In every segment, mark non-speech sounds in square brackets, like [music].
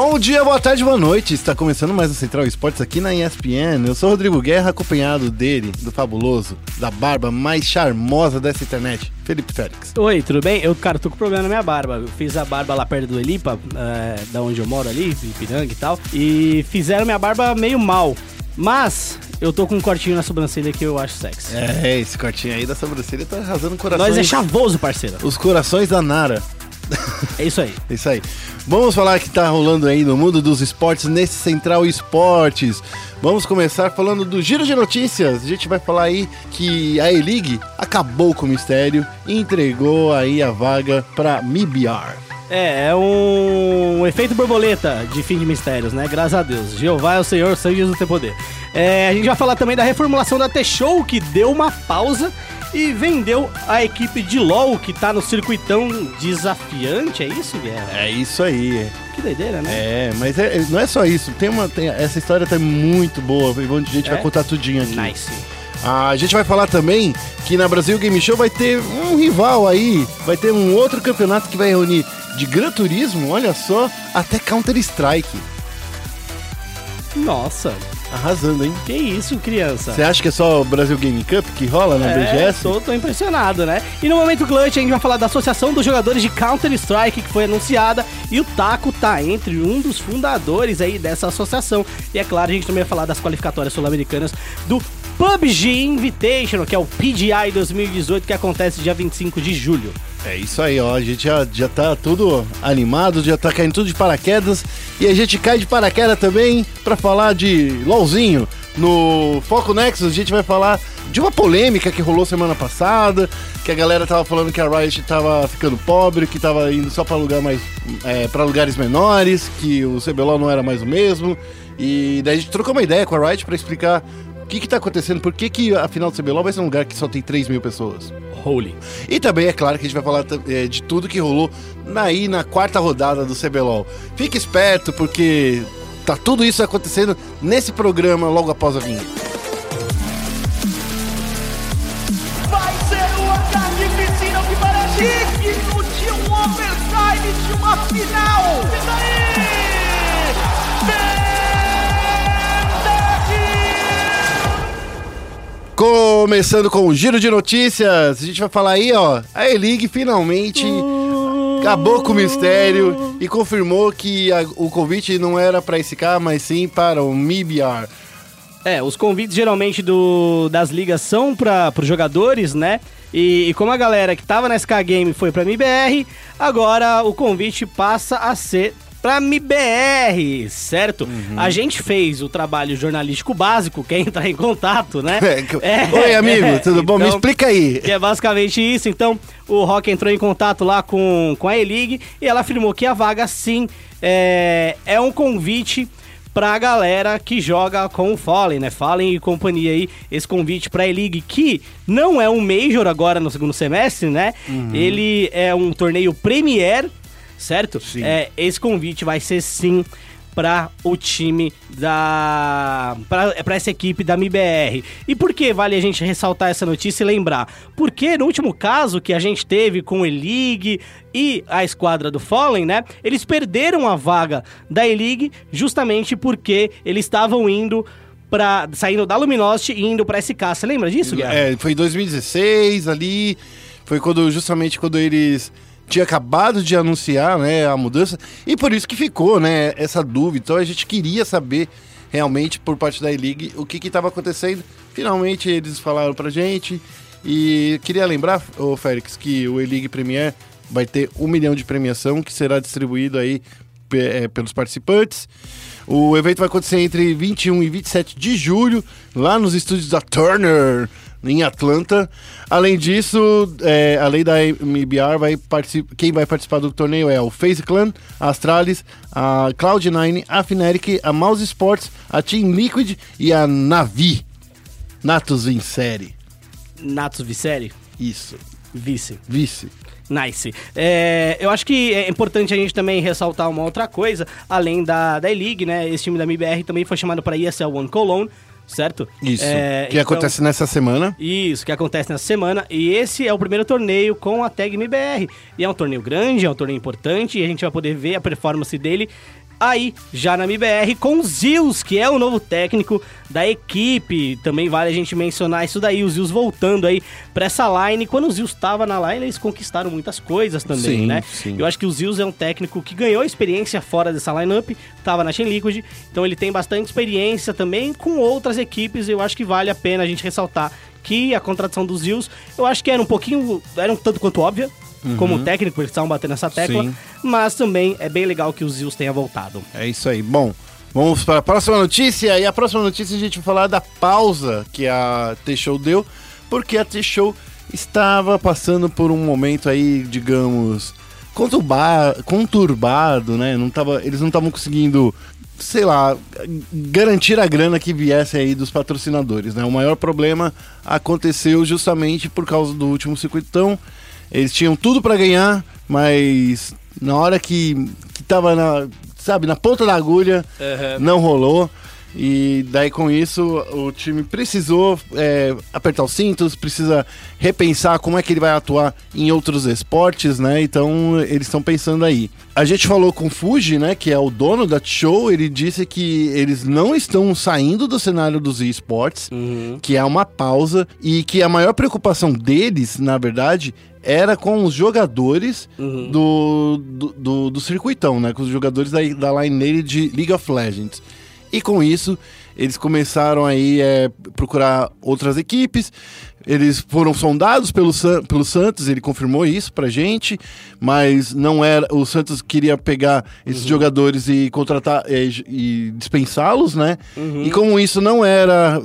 Bom dia, boa tarde, boa noite. Está começando mais o Central Esportes aqui na ESPN. Eu sou o Rodrigo Guerra, acompanhado dele, do fabuloso, da barba mais charmosa dessa internet, Felipe Félix. Oi, tudo bem? Eu, cara, tô com problema na minha barba. Eu fiz a barba lá perto do Elipa, é, da onde eu moro ali, Ipiranga e tal. E fizeram minha barba meio mal. Mas eu tô com um cortinho na sobrancelha que eu acho sexy. É, esse cortinho aí da sobrancelha tá arrasando corações. Nós é chavoso, parceiro. Os corações da Nara. É isso aí. É isso aí. Vamos falar que tá rolando aí no mundo dos esportes nesse Central Esportes. Vamos começar falando do giro de notícias. A gente vai falar aí que a E-League acabou com o mistério e entregou aí a vaga para MIBR. É, é um efeito borboleta de fim de mistérios, né? Graças a Deus. Jeová é o Senhor, sangue Jesus tem poder. É, a gente vai falar também da reformulação da T-Show, que deu uma pausa e vendeu a equipe de LoL, que tá no circuitão desafiante, é isso, Guerra? É isso aí. Que doideira, né? É, mas é- não é só isso. Tem uma, tem- essa história tá muito boa. A gente É? vai contar tudinho aqui. Nice. A gente vai falar também que na Brasil Game Show vai ter um rival aí, vai ter um outro campeonato que vai reunir de Gran Turismo, olha só, até Counter Strike. Nossa, Arrasando, hein? que isso, criança. Você acha que é só o Brasil Game Cup que rola na É, BGS? tô, tô impressionado, né? E no momento clutch a gente vai falar da Associação dos Jogadores de Counter-Strike que foi anunciada e o Taco tá entre um dos fundadores aí dessa associação. E é claro, a gente também vai falar das qualificatórias sul-americanas do PUBG Invitational, que é o PGI 2018 que acontece dia 25 de julho. É isso aí, ó. A gente já, já tá tudo animado, já tá caindo tudo de paraquedas. E a gente cai de paraquedas também pra falar de LOLzinho. No Foco Nexus a gente vai falar de uma polêmica que rolou semana passada, que a galera tava falando que a Riot tava ficando pobre, que tava indo só pra lugar mais é, para lugares menores, que o CBLOL não era mais o mesmo. E daí a gente trocou uma ideia com a Riot pra explicar que que tá acontecendo, por que que a final do CBLOL vai ser um lugar que só tem 3 mil pessoas. Holy. E também é claro que a gente vai falar é, de tudo que rolou aí na quarta rodada do CBLOL. Fique esperto, porque tá tudo isso acontecendo nesse programa logo após a vinheta. Vai ser um ataque piscina que parece de um overtime de uma final. E daí? Começando com o giro de notícias, a gente vai falar aí, ó, a E-League finalmente acabou com o mistério e confirmou que a- o convite não era para SK, mas sim para o MIBR. É, os convites geralmente do, das ligas são para os jogadores, né? E, e como a galera que tava na SK Game foi pra MBR, agora o convite passa a ser pra MBR, certo? Uhum. A gente fez o trabalho jornalístico básico, quer entrar em contato, né? [laughs] É, Oi, amigo, [laughs] tudo bom? Me então- explica aí. que é basicamente isso. Então, o Rock entrou em contato lá com, com a E-League e ela afirmou que a vaga, sim, é, é um convite pra galera que joga com o Fallen, né? Fallen e companhia aí, esse convite pra E-League, que não é um Major agora no segundo semestre, né? Uhum. Ele é um torneio Premier, certo? Sim. É, esse convite vai ser sim para o time da para essa equipe da MBR. E por que vale a gente ressaltar essa notícia e lembrar? Porque no último caso que a gente teve com o E-League e a esquadra do Fallen, né? Eles perderam a vaga da E-League justamente porque eles estavam indo para saindo da Luminosity e indo para SK. Você lembra disso, Guerra? É, foi em 2016 ali, foi quando justamente quando eles tinham acabado de anunciar, né, a mudança, e por isso que ficou, né, essa dúvida. Então a gente queria saber realmente por parte da E-League o que estava acontecendo. Finalmente eles falaram pra gente e queria lembrar, ô Félix, que o E-League Premier vai ter um milhão de premiação que será distribuído aí é, pelos participantes. O evento vai acontecer entre 21 e 27 de julho, lá nos estúdios da Turner, em Atlanta. Além disso, é, além da MBR, vai quem vai participar do torneio é o FaZe Clan, a Astralis, a Cloud9, a Fnatic, a Mouse Sports, a Team Liquid e a Navi. Natus em série. Natus Viceri? Isso. Vice. Vice. Nice. É, eu acho que é importante a gente também ressaltar uma outra coisa, além da, da E-League, né? Esse time da MBR também foi chamado para ESL One Cologne, certo? Isso. É, que então- acontece nessa semana. Isso, que acontece nessa semana. E esse é o primeiro torneio com a tag MBR. E é um torneio grande, é um torneio importante, e a gente vai poder ver a performance dele aí já na MBR com o Zils, que é o novo técnico da equipe. Também vale a gente mencionar isso daí, o Zils voltando aí pra essa line. Quando o Zils estava na line, eles conquistaram muitas coisas também, Sim, né? sim. Eu acho que o Zils é um técnico que ganhou experiência fora dessa lineup, tava na Chain Liquid, então ele tem bastante experiência também com outras equipes. Eu acho que vale a pena a gente ressaltar que a contratação dos Zils, eu acho que era um pouquinho, era um tanto quanto óbvia. Como técnico, eles estavam batendo essa tecla, Sim. mas também é bem legal que o Zils tenha voltado. É isso aí. Bom, vamos para a próxima notícia. E a próxima notícia a gente vai falar da pausa que a T-Show deu, porque a T-Show estava passando por um momento aí, digamos, conturba- conturbado, né? Não tava, eles não estavam conseguindo, sei lá, garantir a grana que viesse aí dos patrocinadores, né? O maior problema aconteceu justamente por causa do último circuitão. Eles tinham tudo para ganhar, mas na hora que, que tava na, sabe, na ponta da agulha, não rolou. E daí com isso o time precisou é, apertar os cintos, precisa repensar como é que ele vai atuar em outros esportes, né? Então eles estão pensando aí. A gente falou com o Fuji, né, que é o dono da show, ele disse que eles não estão saindo do cenário dos esportes, que é uma pausa e que a maior preocupação deles, na verdade, era com os jogadores do, do, do, do circuitão, né? Com os jogadores da, da line de League of Legends. E com isso, eles começaram aí é, procurar outras equipes. Eles foram sondados pelo, San- pelo Santos, ele confirmou isso pra gente, mas não era. O Santos queria pegar esses jogadores e contratar é, e dispensá-los, né? E como isso não era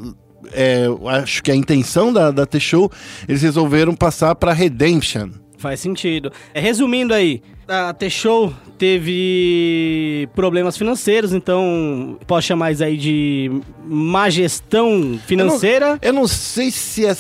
é, eu acho que a intenção da, da T-Show, eles resolveram passar pra Redemption. Faz sentido. É, resumindo aí, a T-Show teve problemas financeiros, então posso chamar isso aí de má gestão financeira. Eu não sei se é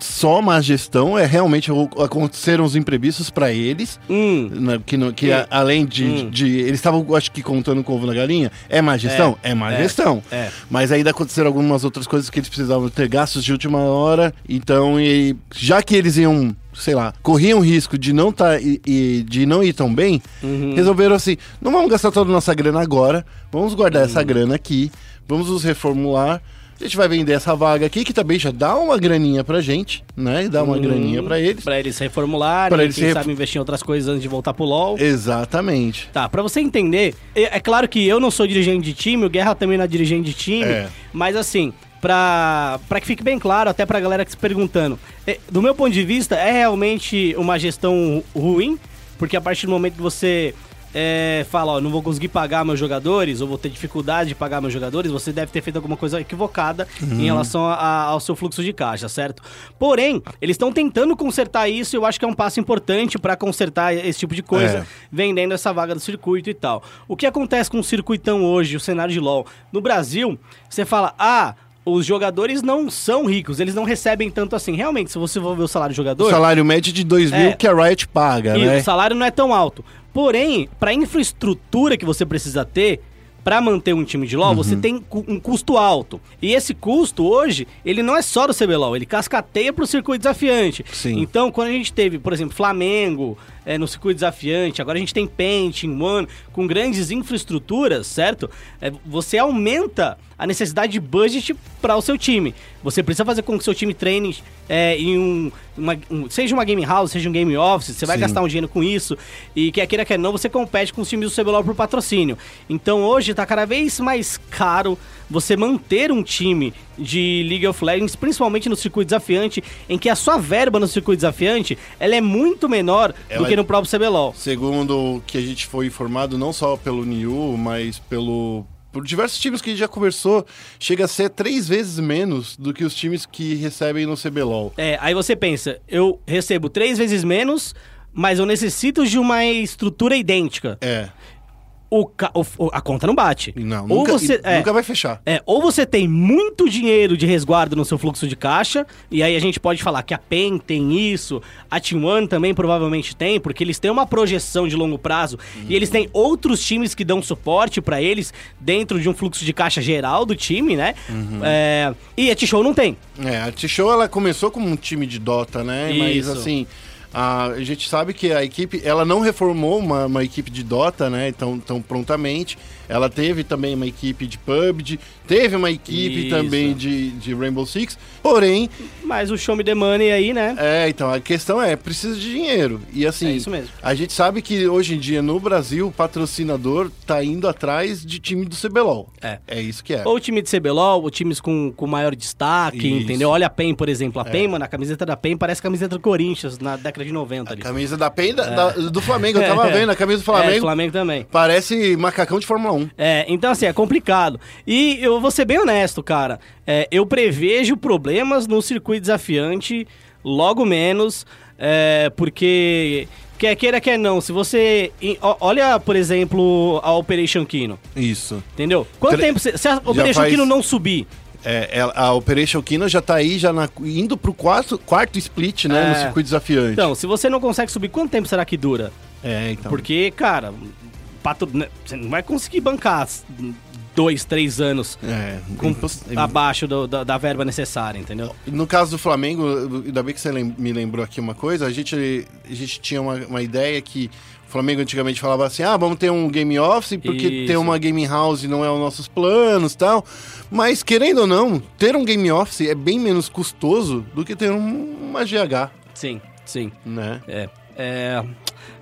só má gestão, é realmente aconteceram os imprevistos pra eles, Hum, né, que, que a- além de, Hum. de- Eles estavam, acho que, contando com o ovo na galinha. É má gestão? É, má é, gestão. é. Mas ainda aconteceram algumas outras coisas que eles precisavam ter gastos de última hora. Então, e, já que eles iam, sei lá, corriam risco de não tá, e, e de não ir tão bem, Uhum. resolveram assim: não vamos gastar toda a nossa grana agora, vamos guardar Uhum. essa grana aqui, vamos nos reformular. A gente vai vender essa vaga aqui, que também já dá uma graninha pra gente, né? Dá uma graninha pra eles. Pra eles se reformularem, Pra eles quem se ref- sabe investir em outras coisas antes de voltar pro LoL. Exatamente. Tá, pra você entender, é, é claro que eu não sou dirigente de time, o Guerra também não é dirigente de time, É. mas assim, pra, pra que fique bem claro, até pra galera que se perguntando, é, do meu ponto de vista, é realmente uma gestão ruim, porque a partir do momento que você é, fala, ó, não vou conseguir pagar meus jogadores, ou vou ter dificuldade de pagar meus jogadores, você deve ter feito alguma coisa equivocada em relação a- ao seu fluxo de caixa, certo? Porém, eles estão tentando consertar isso e eu acho que é um passo importante pra consertar esse tipo de coisa É. vendendo essa vaga do circuito e tal. O que acontece com o circuitão hoje, o cenário de LoL? No Brasil, você fala, ah, os jogadores não são ricos, eles não recebem tanto assim. Realmente, se você for ver o salário do O jogador, salário médio de 2 mil É. que a Riot paga, e né? o salário não é tão alto. Porém, para infraestrutura que você precisa ter para manter um time de LoL, você Uhum. tem cu- um custo alto. E esse custo hoje, ele não é só do CBLOL, ele cascateia pro circuito desafiante. Sim. Então, quando a gente teve, por exemplo, Flamengo é, no circuito desafiante, agora a gente tem Paint, One, com grandes infraestruturas, certo? É, você aumenta a necessidade de budget para o seu time. Você precisa fazer com que o seu time treine é, em um, uma- um- seja uma game house, seja um game office, você vai Sim. gastar um dinheiro com isso e quer queira quer não, você compete com os times do CBLOL por patrocínio. Então hoje tá cada vez mais caro você manter um time de League of Legends, principalmente no circuito desafiante, em que a sua verba no circuito desafiante, ela é muito menor do que no próprio CBLOL. Segundo o que a gente foi informado, não só pelo Niu, mas pelo por diversos times que a gente já conversou, chega a ser três vezes menos do que os times que recebem no CBLOL. É, aí você pensa, eu recebo três vezes menos, mas eu necessito de uma estrutura idêntica. É. O, ca- o- a conta não bate. Não, ou nunca, você, é, nunca vai fechar. É, ou você tem muito dinheiro de resguardo no seu fluxo de caixa, e aí a gente pode falar que a PEN tem isso, a Team One também provavelmente tem, porque eles têm uma projeção de longo prazo e eles têm outros times que dão suporte pra eles dentro de um fluxo de caixa geral do time, né? É, e a T-Show não tem. É, a T-Show ela começou como um time de Dota, né? Mas Isso. assim, A gente sabe que a equipe, ela não reformou uma, uma equipe de Dota, né? Então, tão prontamente. Ela teve também uma equipe de PUBG, teve uma equipe Isso. também de, de Rainbow Six. Porém, Mas o show me the money aí, né? é, então, a questão é, precisa de dinheiro. E assim, É isso mesmo. a gente sabe que hoje em dia no Brasil, o patrocinador tá indo atrás de time do CBLOL. É. É isso que é. Ou o time de CBLOL, ou times com, com maior destaque, Isso. É. entendeu? Olha a PEN, por exemplo. A PEN, mano, a camiseta da PEN parece a camiseta do Corinthians na década de 90 ali. Camisa da PEN da- da- do Flamengo, eu tava [laughs] vendo, a camisa do Flamengo É, Flamengo também. parece macacão de Fórmula 1. É, então assim, é complicado. E eu vou ser bem honesto, cara. É, eu prevejo problemas no circuito desafiante, logo menos, é, porque quer queira, quer não. Se você. Olha, por exemplo, a Operation Kino. Isso. Entendeu? Quanto Tre- tempo. Se, se a Operation faz- Kino não subir. É, a Operation Kino já tá aí, já na- indo pro quarto, quarto split, né, É. no circuito desafiante. Então, se você não consegue subir, quanto tempo será que dura? é, então. Porque, cara, patro- né, você não vai conseguir bancar dois, três anos É, com- imposs- abaixo do- da, da verba necessária, entendeu? No caso do Flamengo, ainda bem que você lem- me lembrou aqui uma coisa, a gente, a gente tinha uma, uma ideia que o Flamengo antigamente falava assim, ah, vamos ter um game office, porque Isso. ter uma gaming house não é os nossos planos e tal. Mas, querendo ou não, ter um game office é bem menos custoso do que ter um- uma GH, Sim, sim. né? É. é.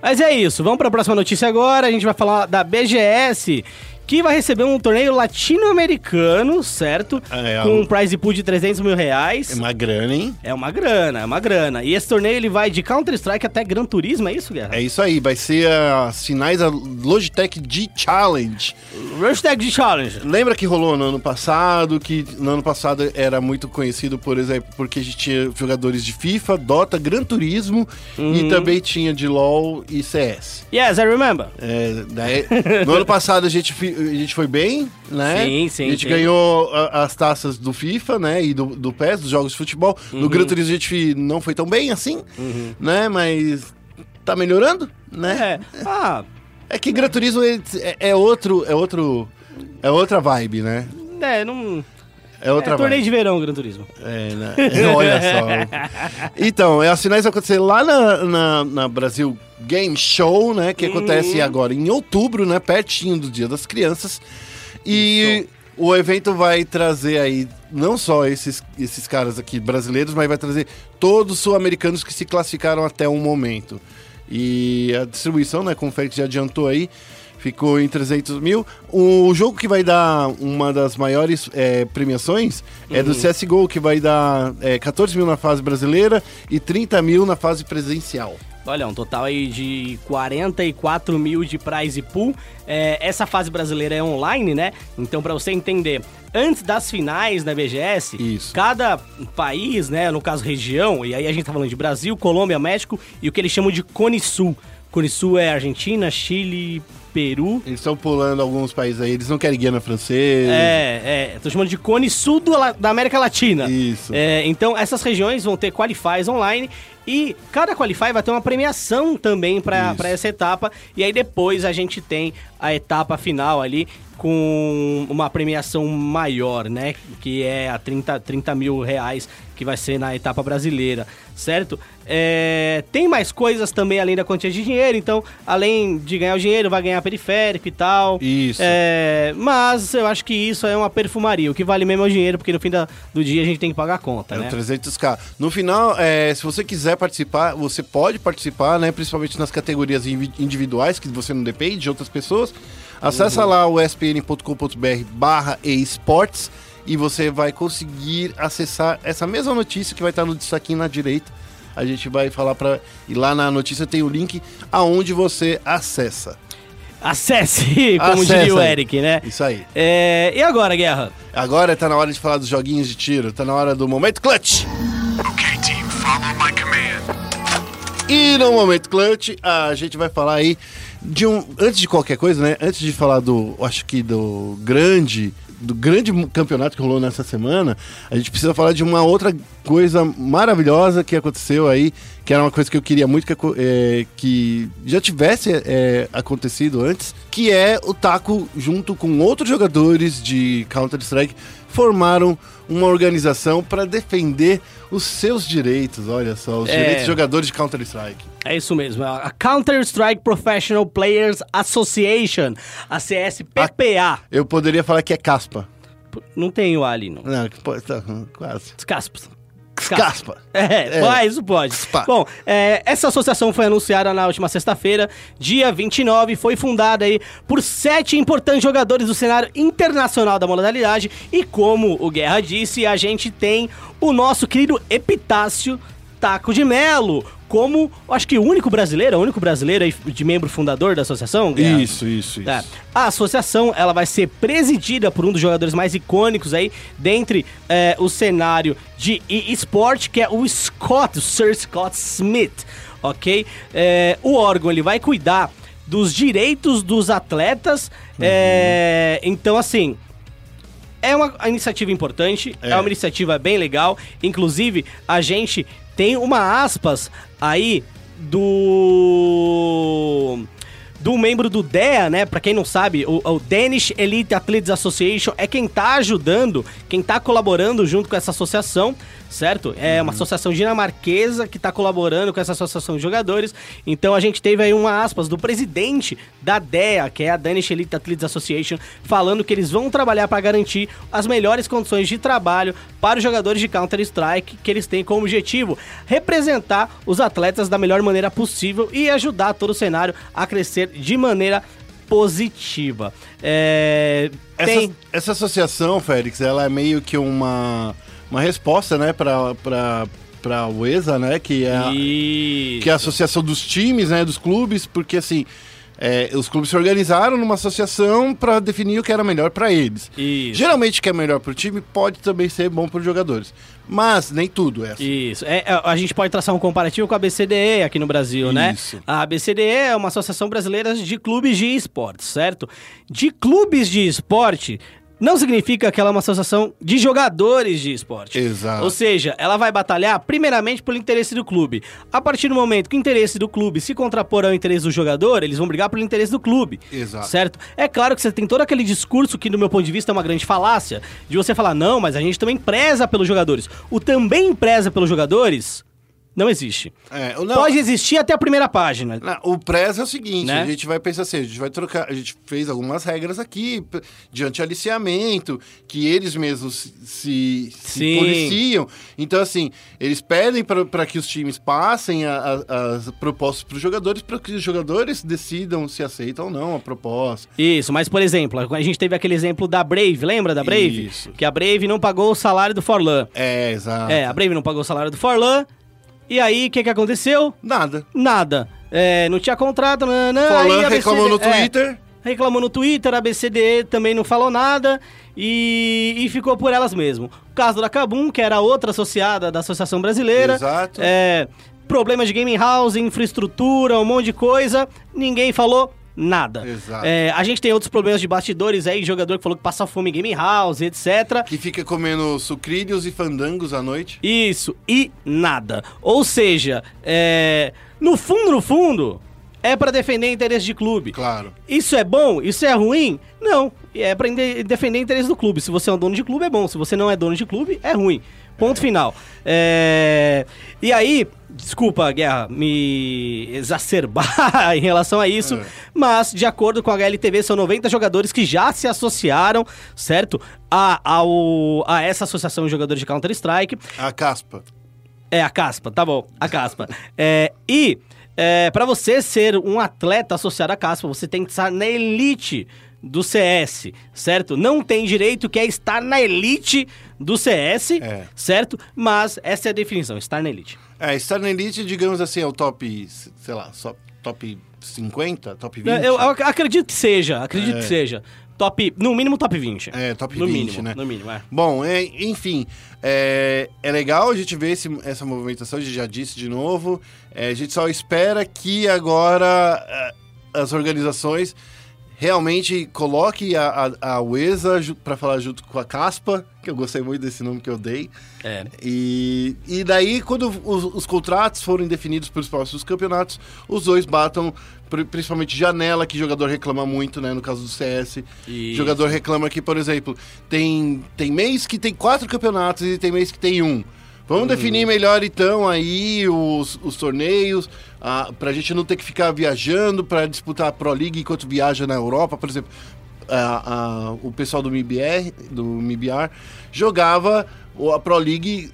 Mas é isso, vamos para a próxima notícia agora. A gente vai falar da BGS, que vai receber um torneio latino-americano, certo? É, Com um- prize pool de 300 mil reais. É uma grana, hein? É uma grana, é uma grana. E esse torneio ele vai de Counter-Strike até Gran Turismo, é isso, Guerra? É isso aí, vai ser as finais da Logitech G Challenge. Hashtag de Challenge. Lembra que rolou no ano passado, que no ano passado era muito conhecido, por exemplo, porque a gente tinha jogadores de FIFA, Dota, Gran Turismo Uhum. e também tinha de LoL e CS. Yes, I remember. É, daí- no ano passado a gente, a gente foi bem, né? Sim, sim, A gente sim. ganhou a- as taças do FIFA, né? E do, do PES, dos jogos de futebol. Uhum. No Gran Turismo a gente não foi tão bem assim, né? Mas tá melhorando, né? É. Ah, É que Gran Turismo é, é outro, é outro, é outra vibe, né? é, não. É outra é torneio de verão, Gran Turismo. É, né? [laughs] Olha só. Então, as finais vão acontecer lá na, na, na Brasil Game Show, né? Que acontece agora em outubro, né? Pertinho do Dia das Crianças. E o evento vai trazer aí não só esses, esses caras aqui brasileiros, mas vai trazer todos os sul-americanos que se classificaram até o momento. E a distribuição, né? Como o Félix já adiantou aí, ficou em 300 mil. O jogo que vai dar uma das maiores é, premiações é do CSGO, que vai dar é, 14 mil na fase brasileira e 30 mil na fase presencial. Olha, um total aí de 44 mil de prize pool. É, essa fase brasileira é online, né? Então, pra você entender, antes das finais da BGS, Isso. cada país, né, no caso região, e aí a gente tá falando de Brasil, Colômbia, México e o que eles chamam de Cone Sul. Cone Sul é Argentina, Chile, Peru. Eles estão pulando alguns países aí, eles não querem Guiana francesa. É, é, tô chamando de Cone Sul do da América Latina. Isso. É, então, essas regiões vão ter qualifies online e cada qualify vai ter uma premiação também para essa etapa. E aí depois a gente tem a etapa final ali com uma premiação maior, né? Que é a 30, 30 mil reais que vai ser na etapa brasileira, certo? É, tem mais coisas também além da quantia de dinheiro, então, além de ganhar o dinheiro, vai ganhar periférico e tal. Isso. É, mas eu acho que isso é uma perfumaria. O que vale mesmo é o dinheiro, porque no fim da- do dia a gente tem que pagar a conta, É né? 300k. No final, é, se você quiser participar, você pode participar, né? Principalmente nas categorias individuais, que você não depende de outras pessoas. Acessa Uhum. lá o spn.com.br barra esportes e você vai conseguir acessar essa mesma notícia que vai estar no destaquinho na direita. A gente vai falar para E lá na notícia tem o link aonde você acessa. Acesse, [laughs] como Acessa diria o aí. Eric, né? Isso aí. É, e agora, Guerra? Agora tá na hora de falar dos joguinhos de tiro. Tá na hora do momento clutch. Okay, team, follow my command. E no momento clutch, a gente vai falar aí de um. Antes de qualquer coisa, né? Antes de falar do. Acho que do grande do grande campeonato que rolou nessa semana, a gente precisa falar de uma outra coisa maravilhosa que aconteceu aí, que era uma coisa que eu queria muito que, é, que já tivesse é, acontecido antes, que é o Taco, junto com outros jogadores de Counter-Strike, formaram uma organização para defender os seus direitos, olha só, os É. direitos de jogadores de Counter-Strike. É isso mesmo, a Counter-Strike Professional Players Association, a CSPPA. Eu poderia falar que é caspa. Não tem o A ali, não. Não, pode- tá, quase. Caspas. Caspa. É, É. isso pode. Spa. Bom, é, essa associação foi anunciada na última sexta-feira, dia 29, foi fundada aí por sete importantes jogadores do cenário internacional da modalidade e como o Guerra disse, a gente tem o nosso querido Epitácio Taco de Melo, como, acho que o único brasileiro, o único brasileiro de membro fundador da associação, Guerra. Isso, isso, isso. É. A associação ela vai ser presidida por um dos jogadores mais icônicos aí dentre é, o cenário de e-sport, que é o Scott, o Sir Scott Smith, ok? É, o órgão ele vai cuidar dos direitos dos atletas, é, então assim... É uma iniciativa importante, é. É. uma iniciativa bem legal. Inclusive, a gente tem uma aspas aí do do membro do DEA, né? Pra quem não sabe, o, o Danish Elite Athletes Association é quem tá ajudando, quem tá colaborando junto com essa associação, certo? É uma associação dinamarquesa que tá colaborando com essa associação de jogadores. Então a gente teve aí uma aspas do presidente da DEA, que é a Danish Elite Athletes Association, falando que eles vão trabalhar para garantir as melhores condições de trabalho para os jogadores de Counter-Strike, que eles têm como objetivo representar os atletas da melhor maneira possível e ajudar todo o cenário a crescer de maneira positiva. É, Essa, tem... essa associação, Félix, ela é meio que uma, uma resposta, né, pra, pra, pra UESA, né, que é, a, Isso. que é a associação dos times, né, dos clubes, porque assim, é, os clubes se organizaram numa associação pra definir o que era melhor pra eles. Isso. Geralmente o que é melhor pro time pode também ser bom pros jogadores, mas nem tudo é assim. Isso. É, é, a gente pode traçar um comparativo com a BCDE aqui no Brasil, né? Isso. A BCDE é uma associação brasileira de clubes de esportes, certo? De clubes de esporte não significa que ela é uma associação de jogadores de esporte. Exato. Ou seja, ela vai batalhar primeiramente pelo interesse do clube. A partir do momento que o interesse do clube se contrapor ao interesse do jogador, eles vão brigar pelo interesse do clube. Exato. Certo? É claro que você tem todo aquele discurso que, do meu ponto de vista, é uma grande falácia, de você falar, não, mas a gente também preza pelos jogadores. O também preza pelos jogadores não existe. É, não, Pode existir até a primeira página. Não, o press é o seguinte, Né? a gente vai pensar assim, a gente vai trocar, a gente fez algumas regras aqui de anti-aliciamento, que eles mesmos se, se policiam. Então, assim, eles pedem para que os times passem a- a- as propostas para os jogadores, para que os jogadores decidam se aceitam ou não a proposta. Isso, mas por exemplo, a gente teve aquele exemplo da Brave, lembra da Brave? Isso. Que a Brave não pagou o salário do Forlan. É, exato. É, a Brave não pagou o salário do Forlan. E aí, o que, que aconteceu? Nada. Nada. É, não tinha contrato, nananã, aí Forlan a reclamou no é, Twitter. reclamou no Twitter, a BCDE também não falou nada e, e ficou por elas mesmo. O caso da Kabum, que era outra associada da Associação Brasileira. Exato. É, problemas de gaming house, infraestrutura, um monte de coisa, ninguém falou nada. Exato. É, a gente tem outros problemas de bastidores aí, jogador que falou que passa fome em gaming house, etc. Que fica comendo sucrilhos e fandangos à noite. Isso, e nada. Ou seja, é, no fundo, no fundo, é pra defender interesse de clube. Claro. Isso é bom? Isso é ruim? Não. É pra inde- defender interesse do clube. Se você é um dono de clube, é bom. Se você não é dono de clube, é ruim. Ponto final. É, E aí, desculpa, Guerra, me exacerbar [laughs] em relação a isso, É. mas de acordo com a HLTV, são 90 jogadores que já se associaram, certo? A, ao, a essa associação de jogadores de Counter-Strike. A caspa. É, a caspa, tá bom, a caspa. [laughs] É, e é, para você ser um atleta associado à caspa, você tem que estar na elite do CS, certo? Não tem direito que é estar na elite do CS, É. certo? Mas essa é a definição, estar na elite. É, estar na elite, digamos assim, é o top, sei lá, só top 50, top 20. Eu, eu acredito que seja, acredito É. que seja. Top, no mínimo top 20. É, top no 20, mínimo, né? No mínimo, é. Bom, é, enfim, é, é legal a gente ver esse- essa movimentação, a gente já disse de novo. É, a gente só espera que agora é, as organizações realmente coloque a, a, a ju- pra falar junto com a Caspa, que eu gostei muito desse nome que eu dei. É. E, e daí, quando os, os contratos forem definidos para os próximos campeonatos, os dois batam, pri- principalmente janela, que jogador reclama muito, né? No caso do CS. Isso. Jogador reclama que, por exemplo, tem, tem mês que tem quatro campeonatos e tem mês que tem um. Vamos Uhum. definir melhor então aí os, os torneios, ah, pra gente não ter que ficar viajando pra disputar a Pro League enquanto viaja na Europa, por exemplo. ah, ah, o pessoal do MIBR, do MIBR jogava a Pro League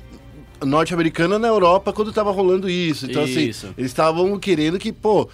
norte-americana na Europa quando tava rolando isso. Então, Isso. assim, eles estavam querendo que, pô,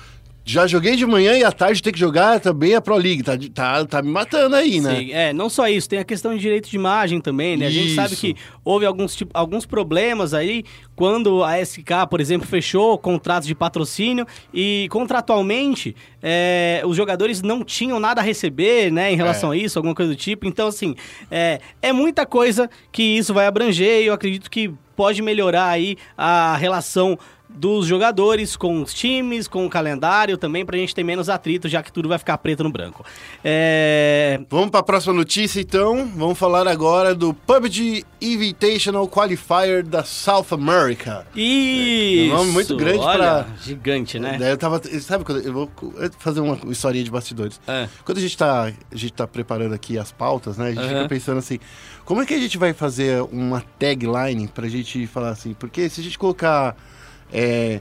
já joguei de manhã e à tarde tem que jogar também a Pro League. Tá, tá, tá me matando aí, né? Sim, é, não só isso, tem a questão de direito de imagem também, né? A gente sabe que houve alguns, tipo, alguns problemas aí quando a SK, por exemplo, fechou contratos de patrocínio e contratualmente é, os jogadores não tinham nada a receber, né, em relação a isso, alguma coisa do tipo. Então, assim, é, é muita coisa que isso vai abranger e eu acredito que pode melhorar aí a relação dos jogadores com os times, com o calendário também, pra gente ter menos atrito, já que tudo vai ficar preto no branco. É, Vamos para a próxima notícia, então. Vamos falar agora do PUBG Invitational Qualifier da South America. Isso! É um nome muito grande olha, pra- Gigante, né? Daí Eu tava, sabe quando eu vou fazer uma historinha de bastidores. É. Quando a gente tá, a gente tá preparando aqui as pautas, né? A gente Aham. fica pensando assim, como é que a gente vai fazer uma tagline pra gente falar assim? Porque se a gente colocar é,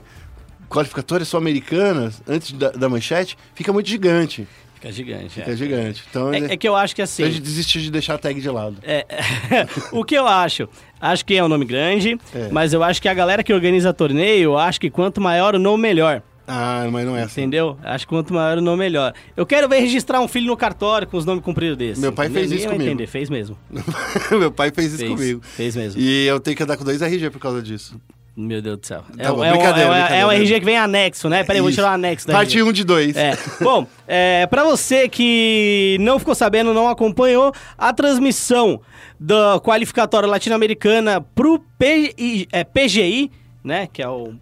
qualificatórias sul-americanas antes da, da manchete, fica muito gigante. Fica gigante. Fica é. gigante. Então, É, é que eu acho que assim. a gente desistiu de deixar a tag de lado. é, [laughs] o que eu acho? Acho que é um nome grande, É. mas eu acho que a galera que organiza torneio, acho que quanto maior o nome, melhor. Ah, mas não é assim. Entendeu? Acho que quanto maior o nome, melhor. Eu quero ver registrar um filho no cartório com os nomes compridos desse. Meu pai entendeu? fez isso Ninguém comigo. entender, fez mesmo. [laughs] Meu pai fez isso Fez, comigo. fez mesmo. E eu tenho que andar com dois RG por causa disso. Meu Deus do céu. É, Tá bom, um- é um- brincadeira, é um- é um brincadeira. RG que vem anexo, né? Peraí, eu vou tirar o anexo da Parte RG. 1 de 2. É. Bom, é, para você que não ficou sabendo, não acompanhou, a transmissão da qualificatória latino-americana pro PI, é, PGI, né? Que é o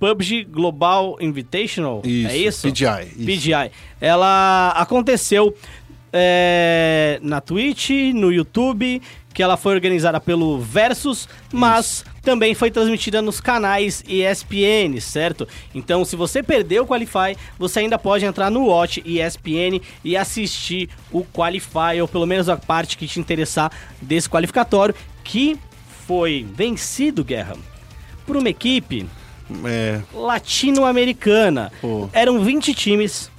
PUBG Global Invitational. Isso, é isso? PGI, isso. PGI. Ela aconteceu é, na Twitch, no YouTube, que ela foi organizada pelo Versus, mas também foi transmitida nos canais ESPN, certo? Então, se você perdeu o Qualify, você ainda pode entrar no Watch ESPN e assistir o Qualify, ou pelo menos a parte que te interessar desse qualificatório, que foi vencido, Guerra, por uma equipe É, latino-americana. Pô. Eram 20 times,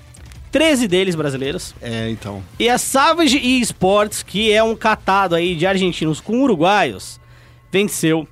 13 deles brasileiros. é, então. E a Savage Esports, que é um catado aí de argentinos com uruguaios, venceu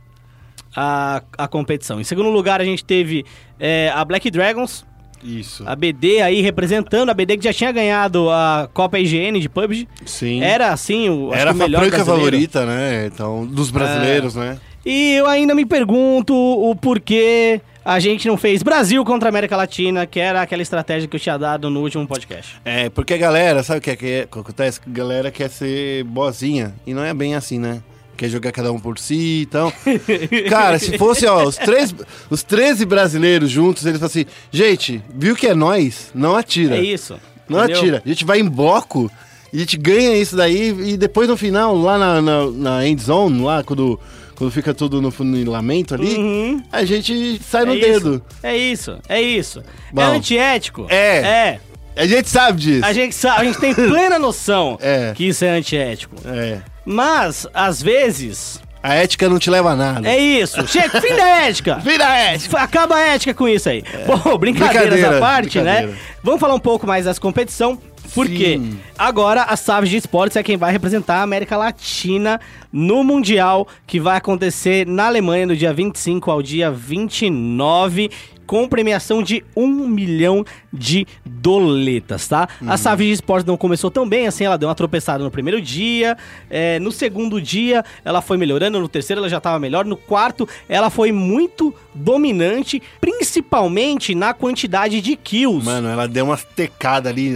a, a competição. Em segundo lugar, a gente teve é, a Black Dragons, Isso. a BD aí representando, a BD que já tinha ganhado a Copa IGN de PUBG. Sim. Era, assim, o, Era a melhor franca brasileiro. favorita, né? Então, dos brasileiros, né? E eu ainda me pergunto o porquê a gente não fez Brasil contra América Latina, que era aquela estratégia que eu tinha dado no último podcast. É, porque a galera, sabe o que, é, que, é, acontece? A galera quer ser boazinha. E não é bem assim, né? Quer jogar cada um por si, então. [laughs] Cara, se fosse, ó, os, três, os 13 brasileiros juntos, eles falam assim: gente, viu que é nós? Não atira. É isso. Não entendeu? atira. A gente vai em bloco e a gente ganha isso daí. E depois no final, lá na, na, na end zone, lá quando, quando fica tudo no funilamento ali, Uhum. a gente sai no é dedo. Isso, é isso, é isso. Bom. é antiético. É. É. A gente sabe disso. A gente sabe, a gente tem [laughs] plena noção É. que isso é antiético. É. Mas, às vezes, A ética não te leva a nada. é isso. Chega, fim da ética. [laughs] Vira a ética. Acaba a ética com isso aí. Bom, brincadeiras Brincadeira, à parte, brincadeira. né? Vamos falar um pouco mais dessa competição. Porque Sim. agora a Savage Esports é quem vai representar a América Latina no Mundial, que vai acontecer na Alemanha no dia 25 ao dia 29, com premiação de 1 milhão de doletas, tá? Uhum. A Savage Esports não começou tão bem assim, ela deu uma tropeçada no primeiro dia, é, no segundo dia ela foi melhorando, no terceiro ela já estava melhor, no quarto ela foi muito dominante, principalmente na quantidade de kills. Mano, ela deu umas tecadas ali.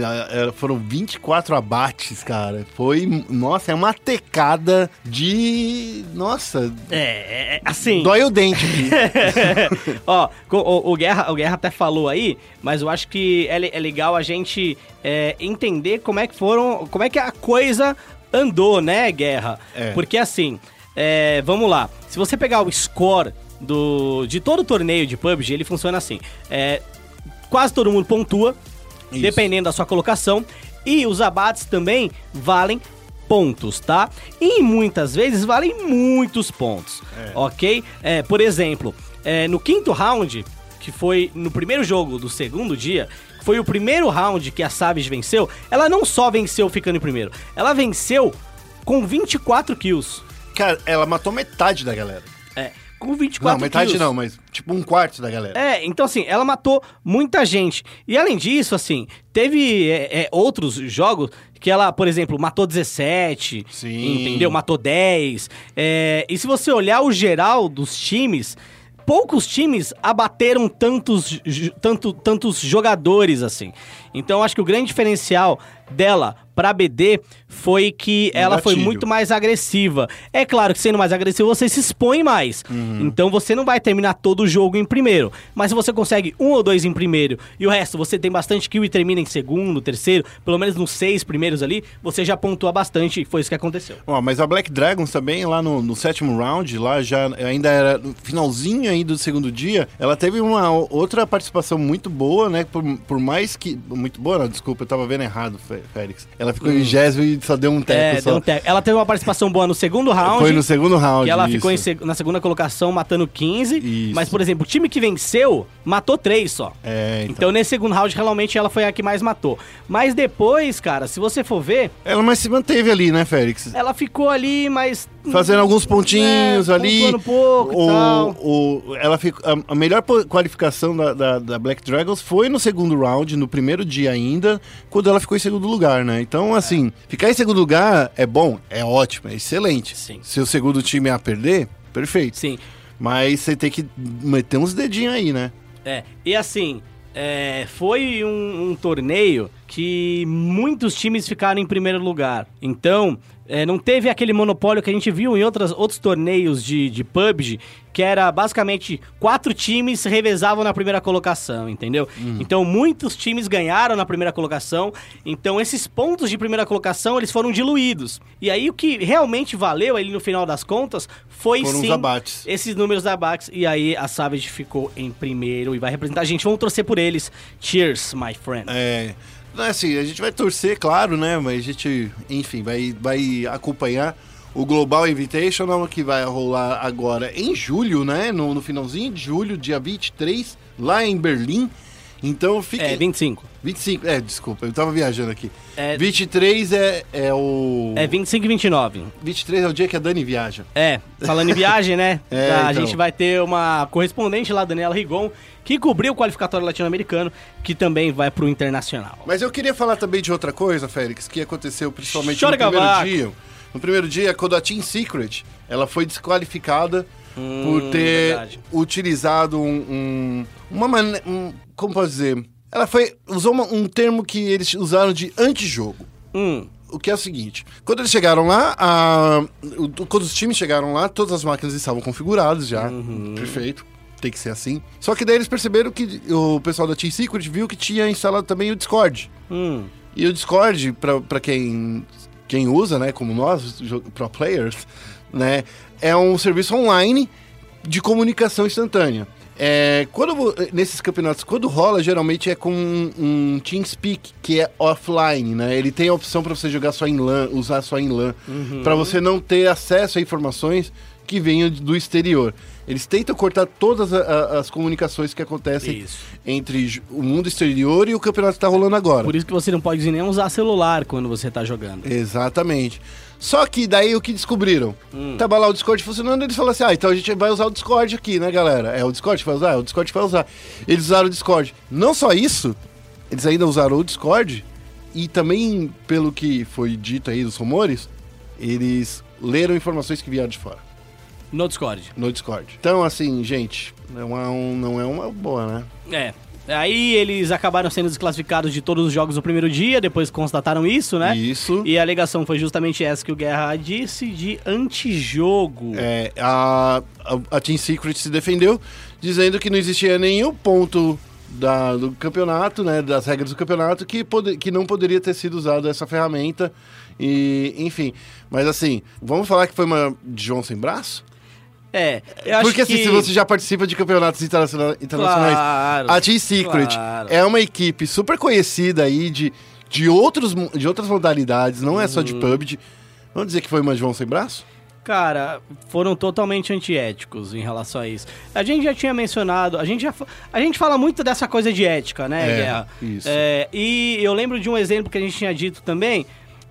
Foram 24 abates, cara. Foi. Nossa, é uma tecada de. Nossa. É, é, é, assim. Dói o dente aqui. [laughs] Ó, o, o Guerra, o Guerra até falou aí, mas eu acho que que é, é legal a gente é, entender como é que foram, como é que a coisa andou, né, Guerra? É. Porque assim, é, vamos lá. Se você pegar o score do, de todo o torneio de PUBG, ele funciona assim. É, quase todo mundo pontua, Isso. dependendo da sua colocação. E os abates também valem pontos, tá? E muitas vezes valem muitos pontos, ok? É, por exemplo, é, no quinto round, que foi no primeiro jogo do segundo dia, foi o primeiro round que a Savage venceu, ela não só venceu ficando em primeiro, ela venceu com 24 kills. Cara, ela matou metade da galera. É, com 24 não, metade kills. não, mas tipo um quarto da galera. É, então assim, ela matou muita gente. E além disso, assim, teve é, é, outros jogos que ela, por exemplo, matou 17, Sim. entendeu? Matou 10. É, e se você olhar o geral dos times, poucos times abateram tantos, tanto, tantos jogadores assim. Então acho que o grande diferencial dela pra BD foi que ela foi gatilho. muito mais agressiva. É claro que sendo mais agressivo você se expõe mais. Então você não vai terminar todo o jogo em primeiro. Mas se você consegue um ou dois em primeiro e o resto você tem bastante kill e termina em segundo, terceiro, pelo menos nos seis primeiros ali, você já pontua bastante e foi isso que aconteceu. Ó, mas a Black Dragons também, lá no, no sétimo round, lá já ainda era no finalzinho ainda do segundo dia, ela teve uma outra participação muito boa, né? Por, por mais que. Muito boa, não, desculpa, eu tava vendo errado, Fé- Félix. Ela ficou em vigésimo e só deu um teco É, só. deu um te- Ela teve uma participação boa no segundo round. Foi no segundo round. Que ela isso. ficou seg- na segunda colocação matando 15. Isso. Mas, por exemplo, o time que venceu matou 3 só. É, então. Então, nesse segundo round, realmente ela foi a que mais matou. Mas depois, cara, se você for ver, Ela mas se manteve ali, né, Félix? ela ficou ali, mas. Fazendo alguns pontinhos É, ali. um pouco e o, tal. o- ela ficou, a, a melhor qualificação da, da, da Black Dragons foi no segundo round, no primeiro dia ainda, quando ela ficou em segundo lugar, né? Então, assim, ficar em segundo lugar é bom, é ótimo, é excelente. Sim. Se o segundo time a perder, perfeito. Sim. Mas você tem que meter uns dedinhos aí, né? É, e assim, é, foi um, um torneio que muitos times ficaram em primeiro lugar. Então, é, não teve aquele monopólio que a gente viu em outras, outros torneios de, de PUBG, que era basicamente quatro times revezavam na primeira colocação, entendeu? Então, muitos times ganharam na primeira colocação. Então, esses pontos de primeira colocação, eles foram diluídos. E aí, o que realmente valeu ali no final das contas foi Foram sim abates. esses números da Bax e aí a Savage ficou em primeiro e vai representar a gente. Vamos torcer por eles. Cheers, my friend. É. Não, Assim, a gente vai torcer, claro, né? Mas a gente, enfim, vai, vai acompanhar o Global Invitational que vai rolar agora em julho, né? No, no finalzinho de julho, dia 23, lá em Berlim. Então fique. É, 25. 25, é, desculpa, eu tava viajando aqui. É- 23 é, é o. É 25 e 29. 23 é o dia que a Dani viaja. É, falando em viagem, né? [laughs] É, a então. gente vai ter uma correspondente lá, Daniela Rigon, que cobriu o qualificatório latino-americano, que também vai pro internacional. Mas eu queria falar também de outra coisa, Félix, que aconteceu principalmente Chora, no primeiro dia. No primeiro dia, quando a Team Secret, ela foi desqualificada Hum, por ter verdade. utilizado um, um- uma maneira, como posso dizer? Ela foi usou uma- um termo que eles usaram de antijogo. Hum, O que é o seguinte, quando eles chegaram lá, a- o- quando os times chegaram lá, todas as máquinas estavam configuradas já, Uhum. perfeito, tem que ser assim. Só que daí eles perceberam que o pessoal da Team Secret viu que tinha instalado também o Discord. hum. E o Discord, pra quem, quem usa, né, como nós, pro players, né, é um serviço online de comunicação instantânea. É, quando, nesses campeonatos, quando rola, geralmente é com um, um TeamSpeak, que é offline, né? Ele tem a opção para você jogar só em LAN, usar só em LAN, para você não ter acesso a informações que venham do exterior. Eles tentam cortar todas a- a- as comunicações que acontecem Isso. entre o mundo exterior e o campeonato que está rolando agora. Por isso que você não pode nem usar celular quando você tá jogando. Exatamente. Só que daí o que descobriram? Tava lá o Discord funcionando, eles falaram assim: ah, então a gente vai usar o Discord aqui, né, galera? É o Discord que vai usar? É o Discord que vai usar. Eles usaram o Discord. Não só isso, eles ainda usaram o Discord e também, pelo que foi dito aí dos rumores, eles leram informações que vieram de fora No Discord. no Discord. Então, assim, gente, não é, um- não é uma boa, né? É. Aí eles acabaram sendo desclassificados de todos os jogos do primeiro dia, depois constataram isso, né? Isso. E a alegação foi justamente essa que o Guerra disse de antijogo. É, a, a, a Team Secret se defendeu, dizendo que não existia nenhum ponto da- do campeonato, né? Das regras do campeonato, que, pode, que não poderia ter sido usado essa ferramenta. E, enfim. Mas assim, vamos falar que foi uma de João sem braço? É, eu acho Porque que... assim, se você já participa de campeonatos internaciona- internacionais, Claro, a Team Secret claro. é uma equipe super conhecida aí de, de, outros, de outras modalidades, não é só Uhum. de PUBG. Vamos dizer que foi uma João sem braço? Cara, foram totalmente antiéticos em relação a isso. A gente já tinha mencionado, a gente já a gente fala muito dessa coisa de ética, né, É, Guerra? isso. É, e eu lembro de um exemplo que a gente tinha dito também.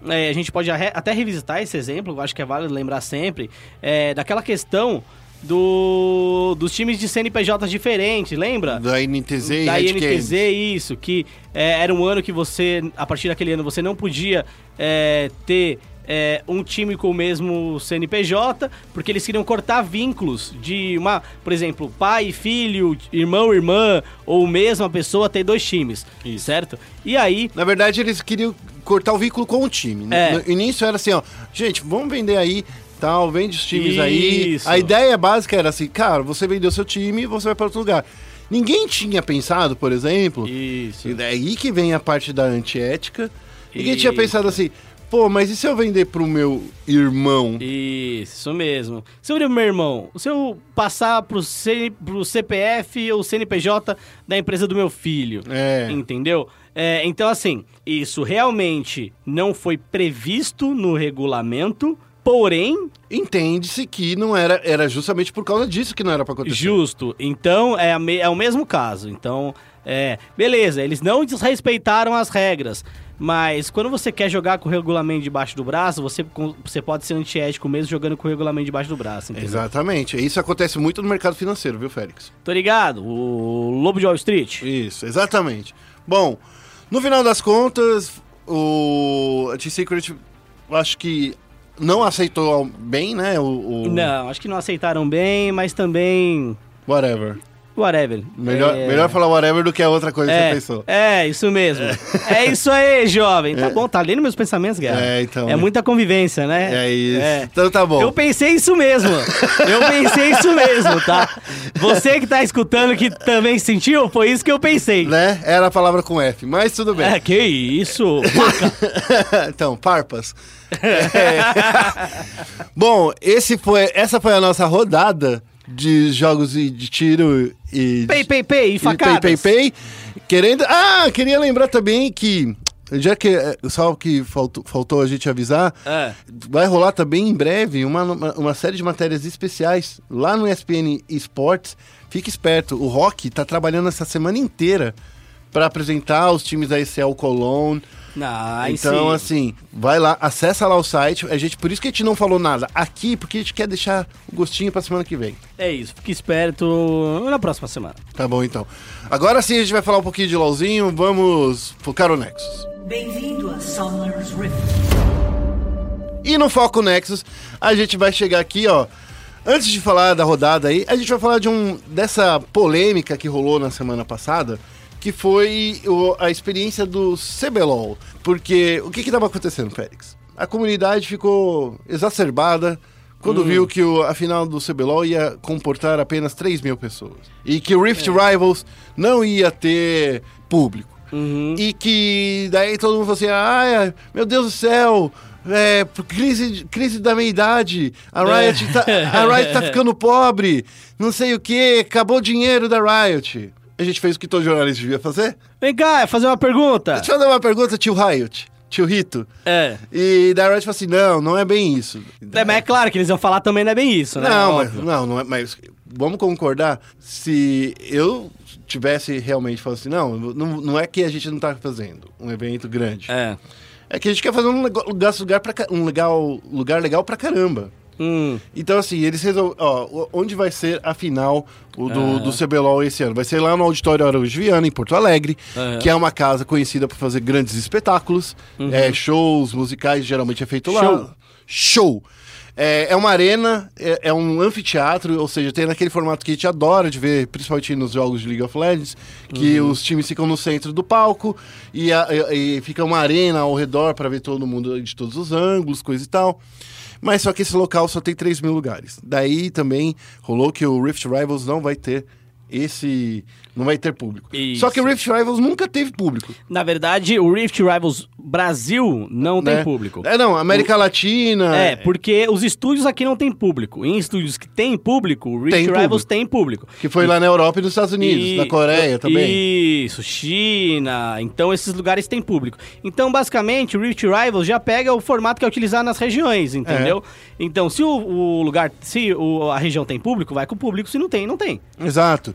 É, a gente pode até revisitar esse exemplo, eu acho que é válido lembrar sempre, é, daquela questão do, dos times de CNPJ diferentes, lembra? Da INTZ e da INTZ, isso, que é, era um ano que você, a partir daquele ano, você não podia é, ter é, um time com o mesmo CNPJ, porque eles queriam cortar vínculos de uma, por exemplo, pai, filho, irmão, irmã, ou mesma pessoa ter dois times, certo? E aí, Na verdade, eles queriam cortar o vínculo com o time. É. No início era assim, ó, gente, vamos vender aí, tal, vende os times aí. Isso. A ideia básica era assim, cara, você vendeu seu time, você vai para outro lugar. Ninguém tinha pensado, por exemplo, isso, e daí que vem a parte da antiética. Ninguém tinha Isso. pensado assim, pô, mas e se eu vender pro meu irmão? Isso, mesmo. Se eu meu irmão, se eu passar pro, C, pro CPF ou CNPJ da empresa do meu filho, É. entendeu? É, então, assim, isso realmente não foi previsto no regulamento, porém, Entende-se que não era, era justamente por causa disso que não era pra acontecer. justo. Então, é, é o mesmo caso. Então, é, beleza, eles não desrespeitaram as regras. Mas quando você quer jogar com o regulamento debaixo do braço, você, você pode ser antiético mesmo jogando com o regulamento debaixo do braço, entendeu? Exatamente. Isso acontece muito no mercado financeiro, viu, Félix? Tô ligado, o Lobo de Wall Street. Isso, exatamente. Bom, no final das contas, o T-Secret, acho que não aceitou bem, né? O, o- Não, acho que não aceitaram bem, mas também. Whatever. Whatever. Melhor, É, melhor falar whatever do que a outra coisa que é, você pensou. É, isso mesmo. É, isso aí, jovem. Tá bom, tá lendo meus pensamentos, Guerra. É, então, É né? muita convivência, né? É isso. É. Então tá bom. Eu pensei isso mesmo. Eu pensei isso mesmo, tá? Você que tá escutando que também sentiu, foi isso que eu pensei. Né? Era a palavra com F, mas tudo bem. É, que isso? [laughs] Então, parpas. É. [laughs] Bom, esse foi, essa foi a nossa rodada de jogos e de tiro e... Pei, pei, pei, e facadas. Pay, pay, pay. Querendo... Ah, queria lembrar também que... Já que é, só que faltou, faltou a gente avisar, É. vai rolar também em breve uma, uma, uma série de matérias especiais lá no ESPN Esports. Fique esperto, o Rock tá trabalhando essa semana inteira para apresentar os times da ECL Cologne. Ah, então, sim. assim, vai lá, acessa lá o site. A gente, por isso que a gente não falou nada aqui, porque a gente quer deixar o gostinho pra semana que vem. É isso, fique esperto na próxima semana. Tá bom, então. Agora sim a gente vai falar um pouquinho de LOLzinho. Vamos focar o Nexus. Bem-vindo a Summoner's Rift. E no Foco Nexus, a gente vai chegar aqui, ó. Antes de falar da rodada aí, a gente vai falar de um dessa polêmica que rolou na semana passada, que foi o- a experiência do CBLOL. Porque o que que tava acontecendo, Félix? A comunidade ficou exacerbada quando viu que o- a final do CBLOL ia comportar apenas 3 mil pessoas. E que o Rift Rivals não ia ter público. E que daí todo mundo falou assim: ai, meu Deus do céu, é, crise, crise da meia-idade, a Riot, tá, a Riot tá [laughs] ficando pobre, não sei o que, acabou o dinheiro da Riot. A gente fez o que todo jornalista devia fazer. Vem cá, fazer uma pergunta. Deixa eu dar uma pergunta, tio Riot, tio Rito. É. E da Riot falou assim: não, não é bem isso. É, mas é claro que eles vão falar também não é bem isso, né? Não, mas, não, não é, mas vamos concordar, se eu tivesse realmente falado assim, não, não, não é que a gente não tá fazendo um evento grande. É. É que a gente quer fazer um lugar, lugar, pra, um legal, lugar legal pra caramba. Hum. Então, assim, eles resolveram. Onde vai ser a final o do, Ah. do CBLOL esse ano? Vai ser lá no Auditório Araújo Viana, em Porto Alegre, que é uma casa conhecida por fazer grandes espetáculos, é, shows musicais, geralmente é feito lá. Uhum. Show. É, é uma arena, é, é um anfiteatro, ou seja, tem naquele formato que a gente adora de ver, principalmente nos jogos de League of Legends, que Uhum. os times ficam no centro do palco e, a- e fica uma arena ao redor para ver todo mundo de todos os ângulos, coisa e tal. Mas só que esse local só tem 3 mil lugares. Daí também rolou que o Rift Rivals não vai ter esse não vai ter público. Isso. Só que o Rift Rivals nunca teve público. Na verdade, o Rift Rivals Brasil não tem né? público. É, não, América Latina. É, porque os estúdios aqui não tem público. Em estúdios que tem público, o Rift Tem Rivals público. tem público. Que foi lá na Europa e nos Estados Unidos, E- na Coreia também. Isso, China. Então esses lugares têm público. Então, basicamente, o Rift Rivals já pega o formato que é utilizado nas regiões, entendeu? É. Então, se o, o lugar, se o- a região tem público, vai com o público. Se não tem, não tem. Exato.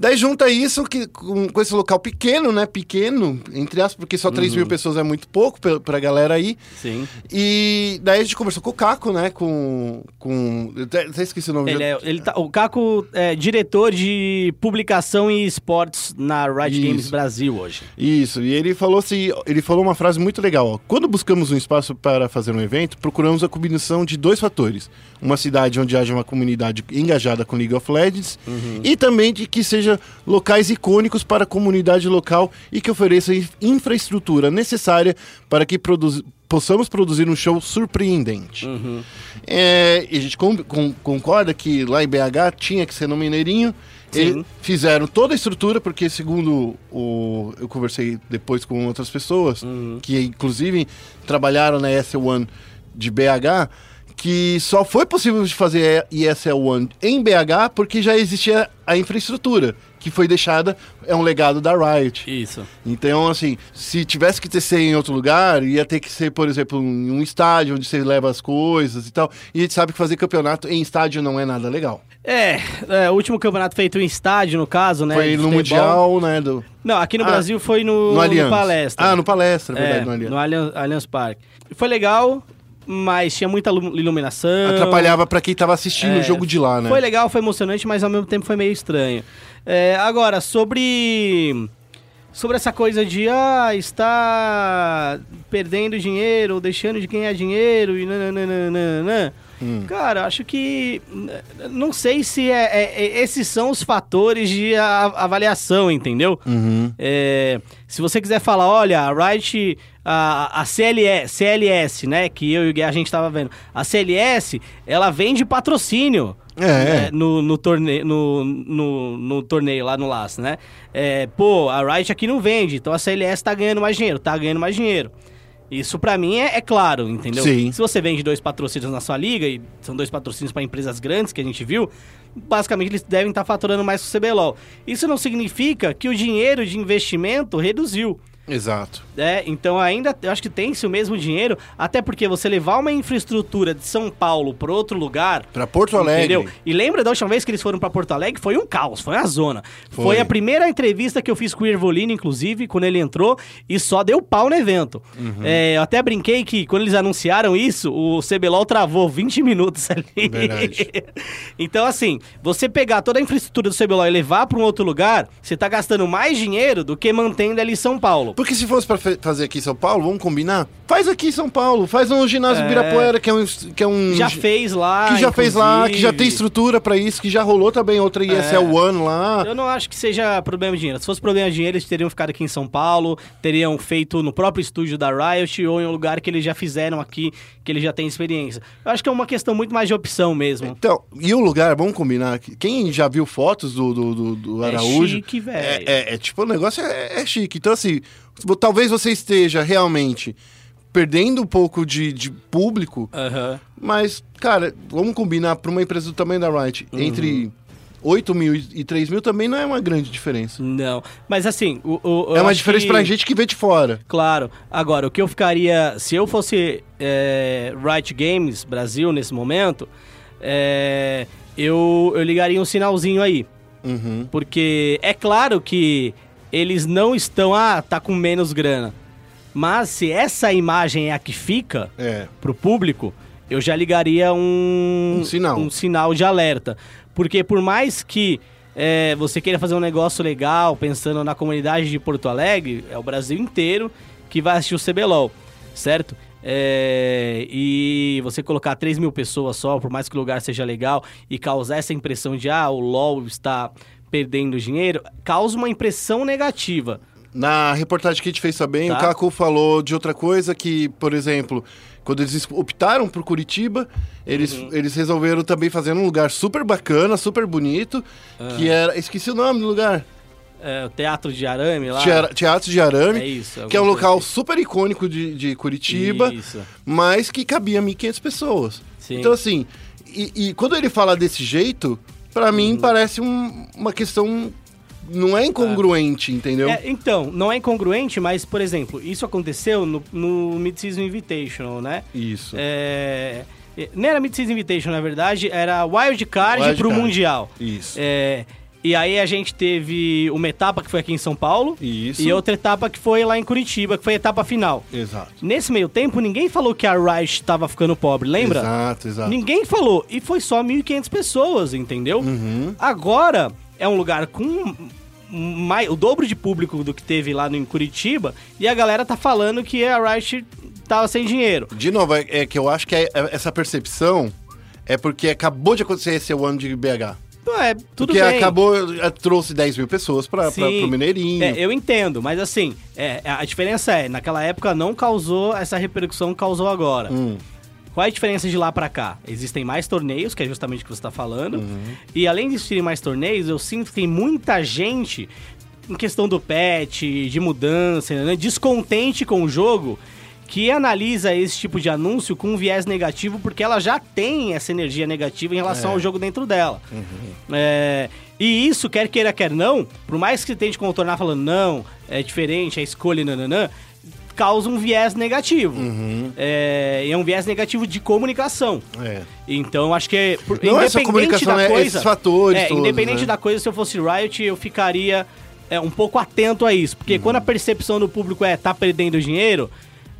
Daí junta isso que, com, com esse local pequeno, né? Pequeno, entre aspas, porque só 3 mil pessoas é muito pouco pra, pra galera aí. Sim. E daí a gente conversou com o Caco, né? Com. com eu até, até esqueci o nome Ele dele. é, ele tá, o Caco é diretor de publicação e esportes na Riot Games. Brasil hoje. Isso, e ele falou assim, ele falou uma frase muito legal, ó. Quando buscamos um espaço para fazer um evento, procuramos a combinação de dois fatores. Uma cidade onde haja uma comunidade engajada com League of Legends e também de que seja locais icônicos para a comunidade local e que ofereça in- infraestrutura necessária para que produz- possamos produzir um show surpreendente. É, e a gente com- com- concorda que lá em BH tinha que ser no Mineirinho. Sim. Eles fizeram toda a estrutura, porque segundo o. Eu conversei depois com outras pessoas, que inclusive trabalharam na ESL1 de BH, que só foi possível de fazer ESL1 em BH porque já existia a infraestrutura, que foi deixada, é um legado da Riot. Isso. Então, assim, se tivesse que ter ser em outro lugar, ia ter que ser, por exemplo, em um estádio onde você leva as coisas e tal. E a gente sabe que fazer campeonato em estádio não é nada legal. É, é, o último campeonato feito em estádio, no caso, né? Foi no. Mundial, né? Do, Não, aqui no Ah, Brasil foi no, no no. Palestra. Ah, no Palestra, é É, verdade, no Allianz. no Allianz, Allianz Parque. Foi legal, mas tinha muita lu- iluminação. Atrapalhava pra quem tava assistindo É, o jogo de lá, né? Foi legal, foi emocionante, mas ao mesmo tempo foi meio estranho. É, agora, sobre. Sobre essa coisa de ah, está perdendo dinheiro ou deixando de ganhar dinheiro e nananana. Hum. Cara, acho que. Não sei se é, é- é- esses são os fatores de a- avaliação, entendeu? Uhum. É, se você quiser falar, olha, a Riot, a, a CLS, CLS, né, que eu e o Guerra a gente tava vendo, a CLS, ela vende patrocínio. É. né, no, no, torneio, no, no, no torneio lá no LAS, né? É, pô, a Riot aqui não vende, então a CLS tá ganhando mais dinheiro, tá ganhando mais dinheiro. Isso pra mim é, é claro, entendeu? Sim. Se você vende dois patrocínios na sua liga, e são dois patrocínios pra empresas grandes que a gente viu, basicamente eles devem estar faturando mais que o CBLOL. Isso não significa que o dinheiro de investimento reduziu. Exato. É, então ainda eu acho que tem-se o mesmo dinheiro, até porque você levar uma infraestrutura de São Paulo para outro lugar. Pra Porto Alegre. Entendeu? E lembra da última vez que eles foram para Porto Alegre? Foi um caos, foi uma zona. Foi, Foi. a primeira entrevista que eu fiz com o Irvolino, inclusive, quando ele entrou, e só deu pau no evento. Uhum. É, eu até brinquei que quando eles anunciaram isso, o CBLOL travou 20 minutos [laughs] ali. Verdade. [laughs] então, assim, você pegar toda a infraestrutura do CBLOL e levar para um outro lugar, você tá gastando mais dinheiro do que mantendo ali São Paulo. Porque se fosse pra fe- fazer aqui em São Paulo, vamos combinar? Faz aqui em São Paulo, faz no ginásio É. Birapuera, que é um. Que, é um Já fez lá. que já fez lá, que já tem inclusive. estrutura pra isso, que já rolou também outra ESL One lá. Eu não acho que seja problema de dinheiro. Se fosse problema de dinheiro, eles teriam ficado aqui em São Paulo, teriam feito no próprio estúdio da Riot ou em um lugar que eles já fizeram aqui, que eles já têm experiência. Eu acho que é uma questão muito mais de opção mesmo. Então, e o lugar, vamos combinar, que quem já viu fotos do, do, do- do É Araújo. chique, velho. É, é- é tipo, o negócio é, é chique. Então, assim, talvez você esteja realmente perdendo um pouco de, de público, Aham. mas, cara, vamos combinar para uma empresa do tamanho da Riot, entre 8 mil e 3 mil também não é uma grande diferença. Não. Mas assim, o, o- é uma diferença que- pra gente que vê de fora. Claro. Agora, o que eu ficaria. Se eu fosse é, Riot Games Brasil nesse momento, é, eu, eu ligaria um sinalzinho aí. Uhum. Porque é claro que eles não estão, ah, tá com menos grana. Mas se essa imagem é a que fica É. pro público, eu já ligaria um, Um sinal. um sinal de alerta. Porque por mais que é, você queira fazer um negócio legal, pensando na comunidade de Porto Alegre, é o Brasil inteiro que vai assistir o CBLOL, certo? É, e você colocar 3 mil pessoas só, por mais que o lugar seja legal, e causar essa impressão de, ah, o LoL está perdendo dinheiro, causa uma impressão negativa. Na reportagem que a gente fez também, Tá. o Caco falou de outra coisa que, por exemplo, Quando eles es- optaram por Curitiba, eles, Uhum. eles resolveram também fazer um lugar super bacana, super bonito, que era... Esqueci o nome do lugar. É, o Teatro de Arame lá. Teatro, de Arame, É isso, que é um local coisa super icônico de, de Curitiba, Isso. mas que cabia 1.500 pessoas. Sim. Então, assim, e, e quando ele fala desse jeito, pra mim Uhum. parece um- uma questão. Não é incongruente, entendeu? É, então, não é incongruente, mas, por exemplo, isso aconteceu no, no Mid-Season Invitational, né? Isso. É, não era Mid-Season Invitational, na verdade, era Wild Card Wild pro Card. Mundial. Isso. É, e aí a gente teve uma etapa que foi aqui em São Paulo Isso. e outra etapa que foi lá em Curitiba, que foi a etapa final. Exato. Nesse meio tempo, ninguém falou que a Riot tava ficando pobre, lembra? Exato, exato. Ninguém falou. E foi só 1.500 pessoas, entendeu? Uhum. Agora é um lugar com mais, o dobro de público do que teve lá no, em Curitiba e a galera tá falando que a Riot tava sem dinheiro. De novo, é, é que eu acho que é- é- essa percepção é porque acabou de acontecer esse ano de BH. É, tudo porque bem. acabou, é, trouxe 10 mil pessoas Sim. pro Mineirinho. É, eu entendo, mas assim, é, a diferença é, naquela época não causou essa repercussão que causou agora. Hum. Qual é a diferença de lá pra cá? Existem mais torneios, que é justamente o que você tá falando. Uhum. E além de existirem mais torneios, eu sinto que tem muita gente, em questão do patch, de mudança, né, descontente com o jogo, que analisa esse tipo de anúncio com um viés negativo, porque ela já tem essa energia negativa em relação É. ao jogo dentro dela. Uhum. É, e isso, quer queira, quer não, por mais que tente contornar falando não, é diferente, é escolha, nananã, causa um viés negativo. Uhum. É, é um viés negativo de comunicação. É. Então, acho que é, por- Não é independente comunicação, da né? coisa, Esses fatores É, todos, independente né? da coisa, se eu fosse Riot, eu ficaria é, um pouco atento a isso. Porque quando a percepção do público é tá perdendo dinheiro,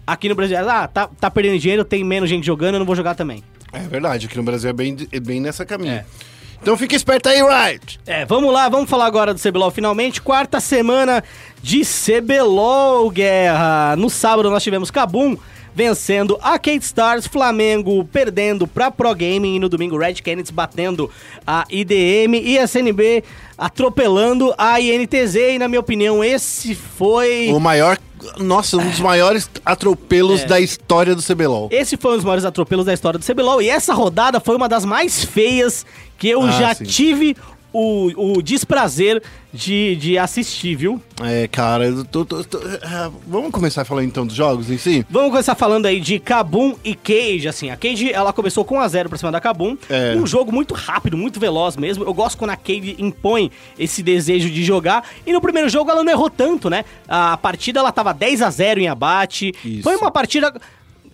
aqui no Brasil é, ah, tá, tá perdendo dinheiro, tem menos gente jogando, eu não vou jogar também. É verdade, aqui no Brasil é bem, é bem nessa caminha. É. Então fica esperto aí, right? É, vamos lá, vamos falar agora do CBLOL finalmente. Quarta semana de CBLOL, guerra. No sábado nós tivemos Kabum vencendo Arcade Stars, Flamengo perdendo pra Pro Gaming e no domingo Red Canids batendo a IDM e a CNB atropelando a INTZ. E na minha opinião, esse foi. O maior. Nossa, um dos maiores atropelos É. da história do CBLOL. Esse foi um dos maiores atropelos da história do CBLOL. E essa rodada foi uma das mais feias que eu Ah, já sim. tive o, o desprazer de, de assistir, viu? É, cara, eu tô, tô- tô- ah, vamos começar falar então dos jogos em si? Vamos começar falando aí de Kabum e Cage, assim, a Cage, ela começou com 1 a 0 pra cima da Kabum, É. um jogo muito rápido, muito veloz mesmo, eu gosto quando a Cage impõe esse desejo de jogar, e no primeiro jogo ela não errou tanto, né, a partida ela tava 10 a 0 em abate, Isso. foi uma partida...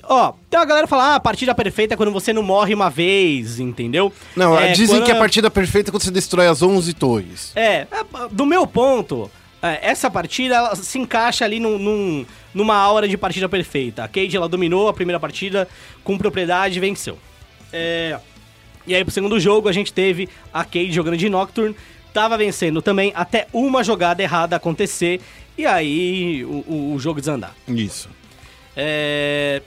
Ó, tem uma galera que fala, ah, a partida perfeita é quando você não morre uma vez, entendeu? Não, É, dizem quando- que a partida perfeita é quando você destrói as 11 torres. é, é, do meu ponto, é, essa partida ela se encaixa ali num, num- numa aura de partida perfeita. A Cade ela dominou a primeira partida com propriedade e venceu. É, e aí pro segundo jogo a gente teve a Cade jogando de Nocturne, tava vencendo também até uma jogada errada acontecer e aí o, o- o jogo desandar. Isso. É,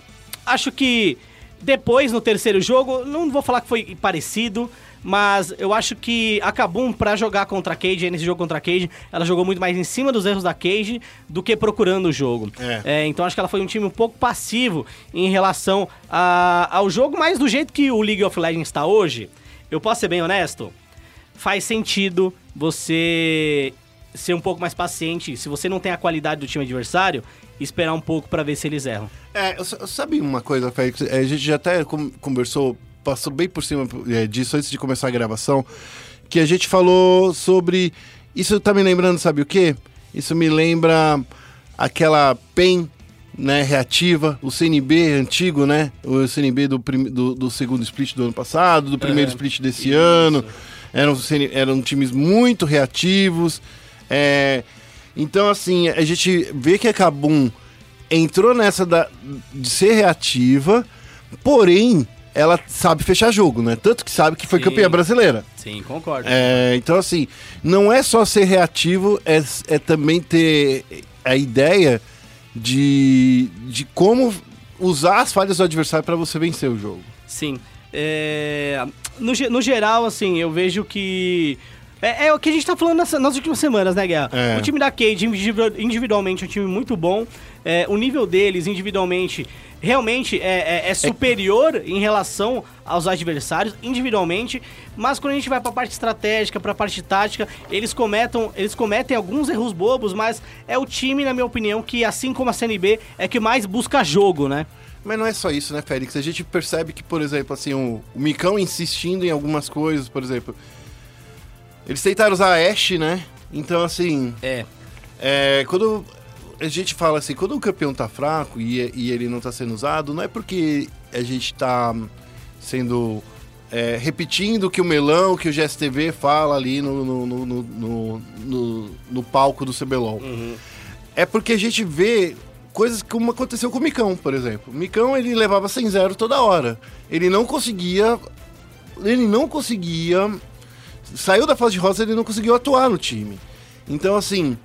acho que depois, no terceiro jogo, não vou falar que foi parecido, mas eu acho que a Kabum, pra jogar contra a Cage, nesse jogo contra a Cage, ela jogou muito mais em cima dos erros da Cage do que procurando o jogo. É. então acho que ela foi um time um pouco passivo em relação a- ao jogo, mas do jeito que o League of Legends está hoje, eu posso ser bem honesto, faz sentido você ser um pouco mais paciente. Se você não tem a qualidade do time adversário, esperar um pouco pra ver se eles erram. É, sabe uma coisa, Félix? É, A gente já até conversou, passou bem por cima é, disso antes de começar a gravação, que a gente falou sobre. Isso tá me lembrando, sabe o quê? Isso me lembra aquela PEN, né, reativa, o CNB antigo, né? O CNB do, prim- do, do segundo split do ano passado, do primeiro É, split desse isso. ano. Eram, eram times muito reativos. É, então, assim, a gente vê que a Kabum entrou nessa da, de ser reativa, porém, ela sabe fechar jogo, né? Tanto que sabe que foi Sim. campeã brasileira. Sim, concordo. É, então, assim, não é só ser reativo, é, é também ter a ideia de, de como usar as falhas do adversário para você vencer o jogo. Sim. É, no, no geral, assim, eu vejo que É, é o que a gente tá falando nessa- nas últimas semanas, né, Guerra? É. O time da Cade, individu- individualmente, é um time muito bom. É, o nível deles, individualmente, realmente é, é- é superior em relação aos adversários, individualmente. Mas quando a gente vai pra parte estratégica, pra parte tática, eles cometem, eles cometem alguns erros bobos, mas é o time, na minha opinião, que, assim como a CNB, é que mais busca jogo, né? Mas não é só isso, né, Félix? A gente percebe que, por exemplo, assim, o, o Micão insistindo em algumas coisas, por exemplo. Eles tentaram usar a Ashe, né? Então, assim, É. é, quando a gente fala assim, quando o campeão tá fraco e, e ele não tá sendo usado, não é porque a gente tá sendo. é, repetindo o que o Melão, que o GSTV fala ali no, no, no, no, no- palco do CBLOL. É porque a gente vê coisas como aconteceu com o Micão, por exemplo. O Micão, ele levava 100-0 toda hora. Ele não conseguia... Ele não conseguia... Saiu da fase de rosa, ele não conseguiu atuar no time. Então, assim...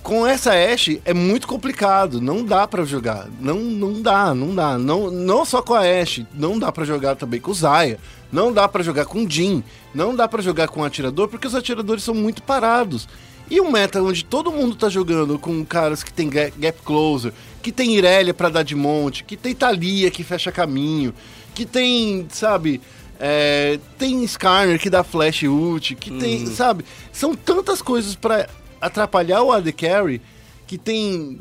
Com essa Ashe é muito complicado, não dá pra jogar. Não, não dá, não dá. Não, não só com a Ashe, não dá pra jogar também com o Zaya. Não dá pra jogar com o Jin. Não dá pra jogar com o atirador, porque os atiradores são muito parados. E um meta onde todo mundo tá jogando com caras que tem ga- gap closer, que tem Irelia pra dar de monte, que tem Thalia que fecha caminho, que tem, sabe, é, tem Skarner que dá flash ult, que tem, sabe, são tantas coisas pra atrapalhar o AD Carry que tem.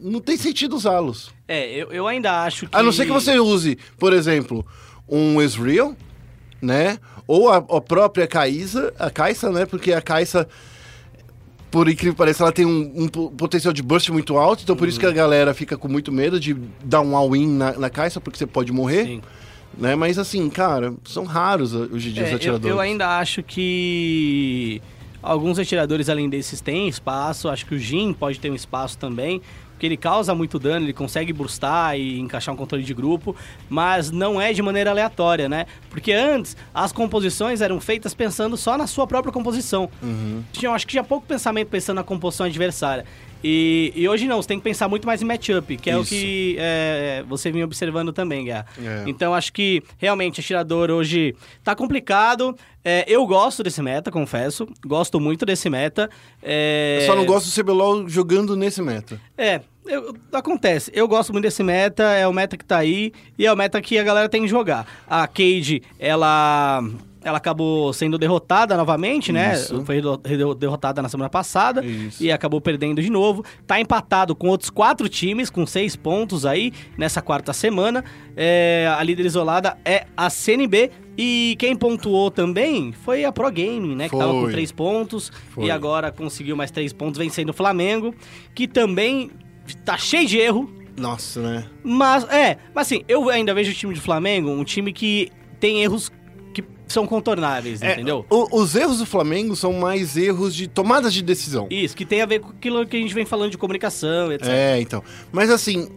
Não tem sentido usá-los. É, eu, eu ainda acho que... A não ser que você use, por exemplo, um Ezreal, né? Ou a, a própria Kaisa, a Kaisa, né? Porque a Kaisa, por incrível que pareça, ela tem um, um po- potencial de burst muito alto, então por isso que a galera fica com muito medo de dar um all-in na, na Kaisa, porque você pode morrer, Sim. Né? Mas assim, cara, são raros hoje em dia os É, eu, atiradores. eu ainda acho que alguns atiradores além desses têm espaço. Acho que o Jin pode ter um espaço também. Porque ele causa muito dano, ele consegue burstar e encaixar um controle de grupo, mas não é de maneira aleatória, né? Porque antes as composições eram feitas pensando só na sua própria composição. Tinha, acho que tinha pouco pensamento pensando na composição adversária. E, e hoje não, você tem que pensar muito mais em matchup, que é o que é, você vinha observando também, Guerra. É. Então acho que realmente atirador hoje tá complicado. É, eu gosto desse meta, confesso. Gosto muito desse meta. É, Eu só não gosto do CBLOL jogando nesse meta. É, eu- acontece. Eu gosto muito desse meta, é o meta que tá aí e é o meta que a galera tem que jogar. A Cade, ela. Ela acabou sendo derrotada novamente, né? Isso. Foi derro- derrotada na semana passada Isso. e acabou perdendo de novo. Tá empatado com outros quatro times, com seis pontos aí nessa quarta semana. É, a líder isolada é a CNB. E quem pontuou também foi a Pro Gaming, né? Que tava com Foi. três pontos Foi. e agora conseguiu mais três pontos vencendo o Flamengo, que também tá cheio de erro. Nossa, né? Mas, é, mas assim, eu ainda vejo o time do Flamengo um time que tem erros são contornáveis, É, entendeu? o- os erros do Flamengo são mais erros de tomadas de decisão. Isso, que tem a ver com aquilo que a gente vem falando de comunicação, etc. É, então. Mas assim,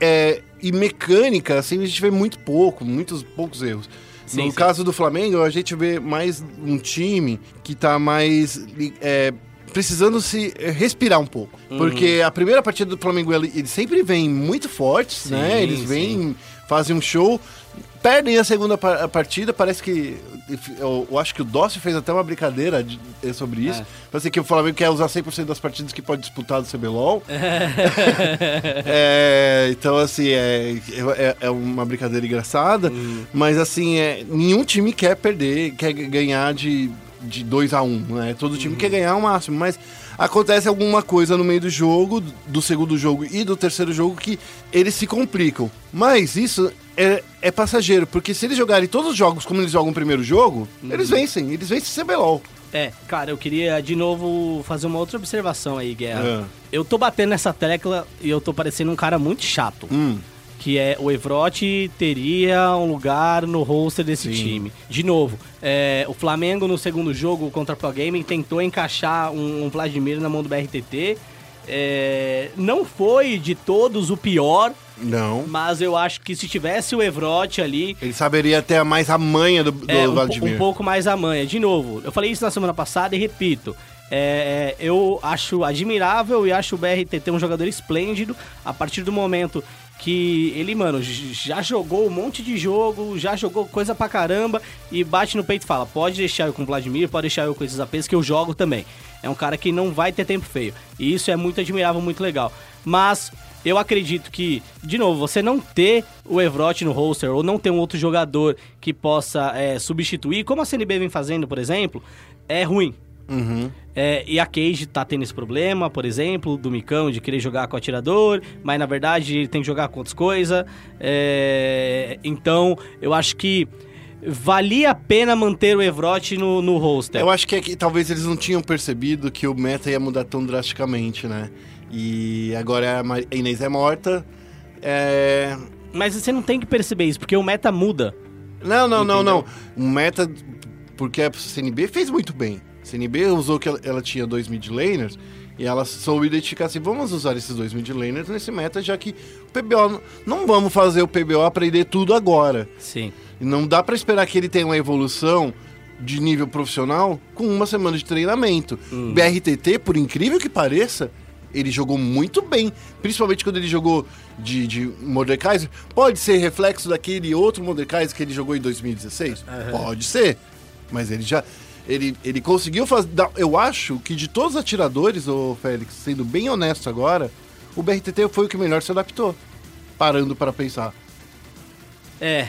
é, e mecânica, assim, a gente vê muito pouco, muitos poucos erros. Sim, no sim. caso do Flamengo, a gente vê mais um time que tá mais é, precisando se respirar um pouco. Uhum. Porque a primeira partida do Flamengo, ele- eles sempre vêm muito fortes, Sim, né? Eles vêm, fazem um show, perdem a segunda partida, parece que... Eu, eu acho que o Dócio fez até uma brincadeira de- eh, sobre isso. É. Parece que o Flamengo quer usar 100% das partidas que pode disputar do CBLOL. [laughs] É, então, assim, é, é, é uma brincadeira engraçada, mas, assim, é, nenhum time quer perder, quer ganhar de, de 2 a 1 um, né? Todo time quer ganhar o máximo, mas acontece alguma coisa no meio do jogo, do segundo jogo e do terceiro jogo, que eles se complicam. Mas isso é, é passageiro, porque se eles jogarem todos os jogos como eles jogam o primeiro jogo, eles vencem, eles vencem CBLOL. É, cara, eu queria de novo fazer uma outra observação aí, Guerra. É. Eu tô batendo nessa tecla e eu tô parecendo um cara muito chato. Hum, que é o Evrote teria um lugar no roster desse Sim. time. De novo, é, o Flamengo no segundo jogo contra a Pro Gaming tentou encaixar um, um Vladimir na mão do BRTT. É, não foi de todos o pior, não. mas eu acho que se tivesse o Evrote ali, Ele saberia ter mais a manha do, do é, um, Vladimir. um pouco mais a manha. De novo, eu falei isso na semana passada e repito. é, é, eu acho admirável e acho o BRTT um jogador esplêndido. A partir do momento que ele, mano, já jogou um monte de jogo, já jogou coisa pra caramba e bate no peito e fala: pode deixar eu com o Vladimir, pode deixar eu com esses APs que eu jogo também. É um cara que não vai ter tempo feio. E isso é muito admirável, muito legal. Mas eu acredito que, de novo, você não ter o Evrote no roster ou não ter um outro jogador que possa é, substituir, como a CNB vem fazendo, por exemplo, é ruim. É, e a Cage tá tendo esse problema, por exemplo, do Micão de querer jogar com o atirador, mas na verdade ele tem que jogar com outras coisas. É, então, eu acho que valia a pena manter o Evrote no, no roster. Eu acho que, é que talvez eles não tinham percebido que o meta ia mudar tão drasticamente, né? E agora a Ma- a Inês é morta. É... Mas você não tem que perceber isso, porque o meta muda. Não, não, não, Entendeu? não. O meta, porque a CNB fez muito bem. CNB usou que ela, ela tinha dois mid laners e ela soube identificar assim, vamos usar esses dois mid laners nesse meta, já que o PBO, não- vamos fazer o PBO aprender tudo agora. Sim. E não dá pra esperar que ele tenha uma evolução de nível profissional com uma semana de treinamento. BRTT, por incrível que pareça, ele jogou muito bem. Principalmente quando ele jogou de, de Mordekaiser. Pode ser reflexo daquele outro Mordekaiser que ele jogou em 2016? Pode ser. Mas ele já. Ele, ele conseguiu fazer. Eu acho que de todos os atiradores, ô Félix, sendo bem honesto agora, o BRTT foi o que melhor se adaptou. Parando para pensar. É.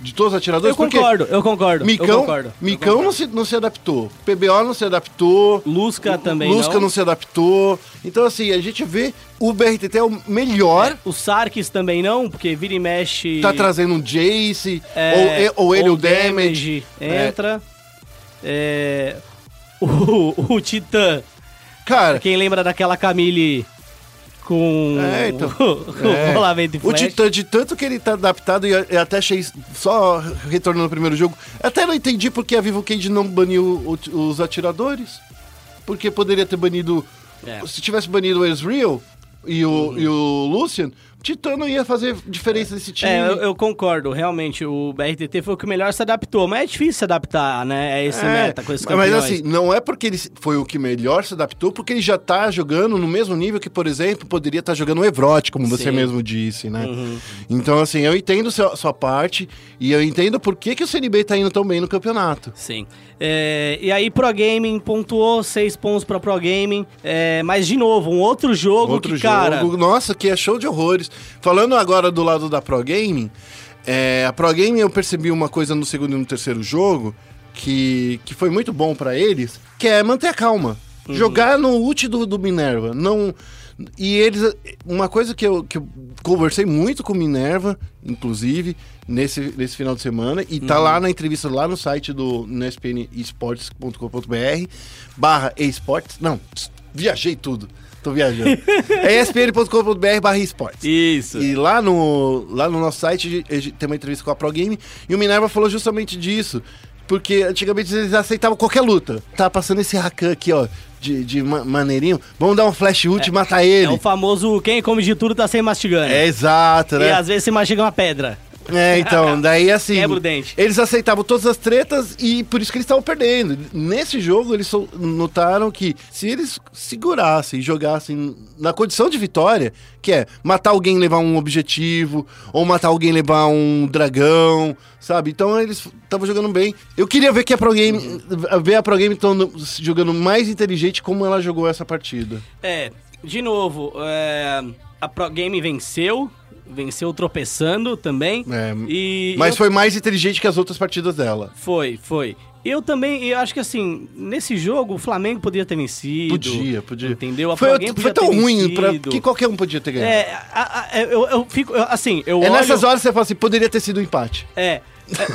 De todos os atiradores, Eu concordo, eu concordo. eu Micão, concordo. eu Micão concordo. não se, não se adaptou. PBO não se adaptou. Lusca também Lusca não. não. se adaptou. Então, assim, a gente vê o BRTT é o melhor. O Sarkis também não, porque vira e mexe. Tá trazendo um Jace, É, ou, ou ele o Damage. entra. É, o, [laughs] o Titã. Cara, Quem lembra daquela Camille com É, então. [laughs] com é, rolamento o? Titã, de tanto que ele tá adaptado, e eu até achei, só retornando ao primeiro jogo, até não entendi porque a Vivo Cage não baniu o- os atiradores. Porque poderia ter banido. É. Uhum. Se tivesse banido o Ezreal e o, e o Lucian, o Titã não ia fazer diferença nesse time. É, eu, eu concordo, realmente, o BRTT foi o que melhor se adaptou, mas é difícil se adaptar, né, a esse É, meta com esses mas campeões. assim, não é porque ele foi o que melhor se adaptou, porque ele já tá jogando no mesmo nível que, por exemplo, poderia estar jogando o Evrote, como você Sim. mesmo disse, né? Uhum. Então, assim, eu entendo seu- sua parte e eu entendo por que, que o CNB tá indo tão bem no campeonato. Sim. É, e aí, Pro Gaming pontuou seis pontos pra Pro Gaming. É, mas, de novo, um outro jogo Outro que, cara... jogo, nossa, que é show de horrores. Falando agora do lado da Pro Gaming, é, a Pro Gaming eu percebi uma coisa no segundo e no terceiro jogo que, que foi muito bom pra eles, que é manter a calma. Uhum. Jogar no ult do, do Minerva. Não, e eles. Uma coisa que eu, que eu conversei muito com Minerva, inclusive, nesse, nesse final de semana, e Uhum. tá lá na entrevista lá no site do no spnesports.com.br barra esportes. Não, viajei tudo. Tô viajando. é espn.com.br barra esportes. Isso. E lá no, lá no nosso site tem uma entrevista com a Pro Game e o Minerva falou justamente disso. Porque antigamente eles aceitavam qualquer luta. Tá passando esse Rakan aqui, ó, de, de ma- maneirinho. Vamos dar um flash ult e matar É ele. o famoso quem come de tudo tá sem mastigando. É exato, E né? às vezes você mastiga uma pedra. É, então, daí assim. Quebra o dente. Eles aceitavam todas as tretas e por isso que eles estavam perdendo. Nesse jogo, eles notaram que se eles segurassem e jogassem na condição de vitória, que é matar alguém e levar um objetivo, ou matar alguém levar um dragão, sabe? Então eles estavam jogando bem. Eu queria ver que a Pro Game, ver a Pro Game tão jogando mais inteligente como ela jogou essa partida. É, de novo, é, a Pro Game venceu. Venceu tropeçando também. É, e Mas eu- foi mais inteligente que as outras partidas dela. Foi, foi. Eu também, eu acho que assim, nesse jogo o Flamengo poderia ter vencido. Podia, podia. Entendeu? Foi, Game foi tão ruim pra, que qualquer um podia ter ganhado. É, a- a- eu, eu fico, eu- assim, eu É olho... nessas horas que você fala assim, poderia ter sido um empate. É,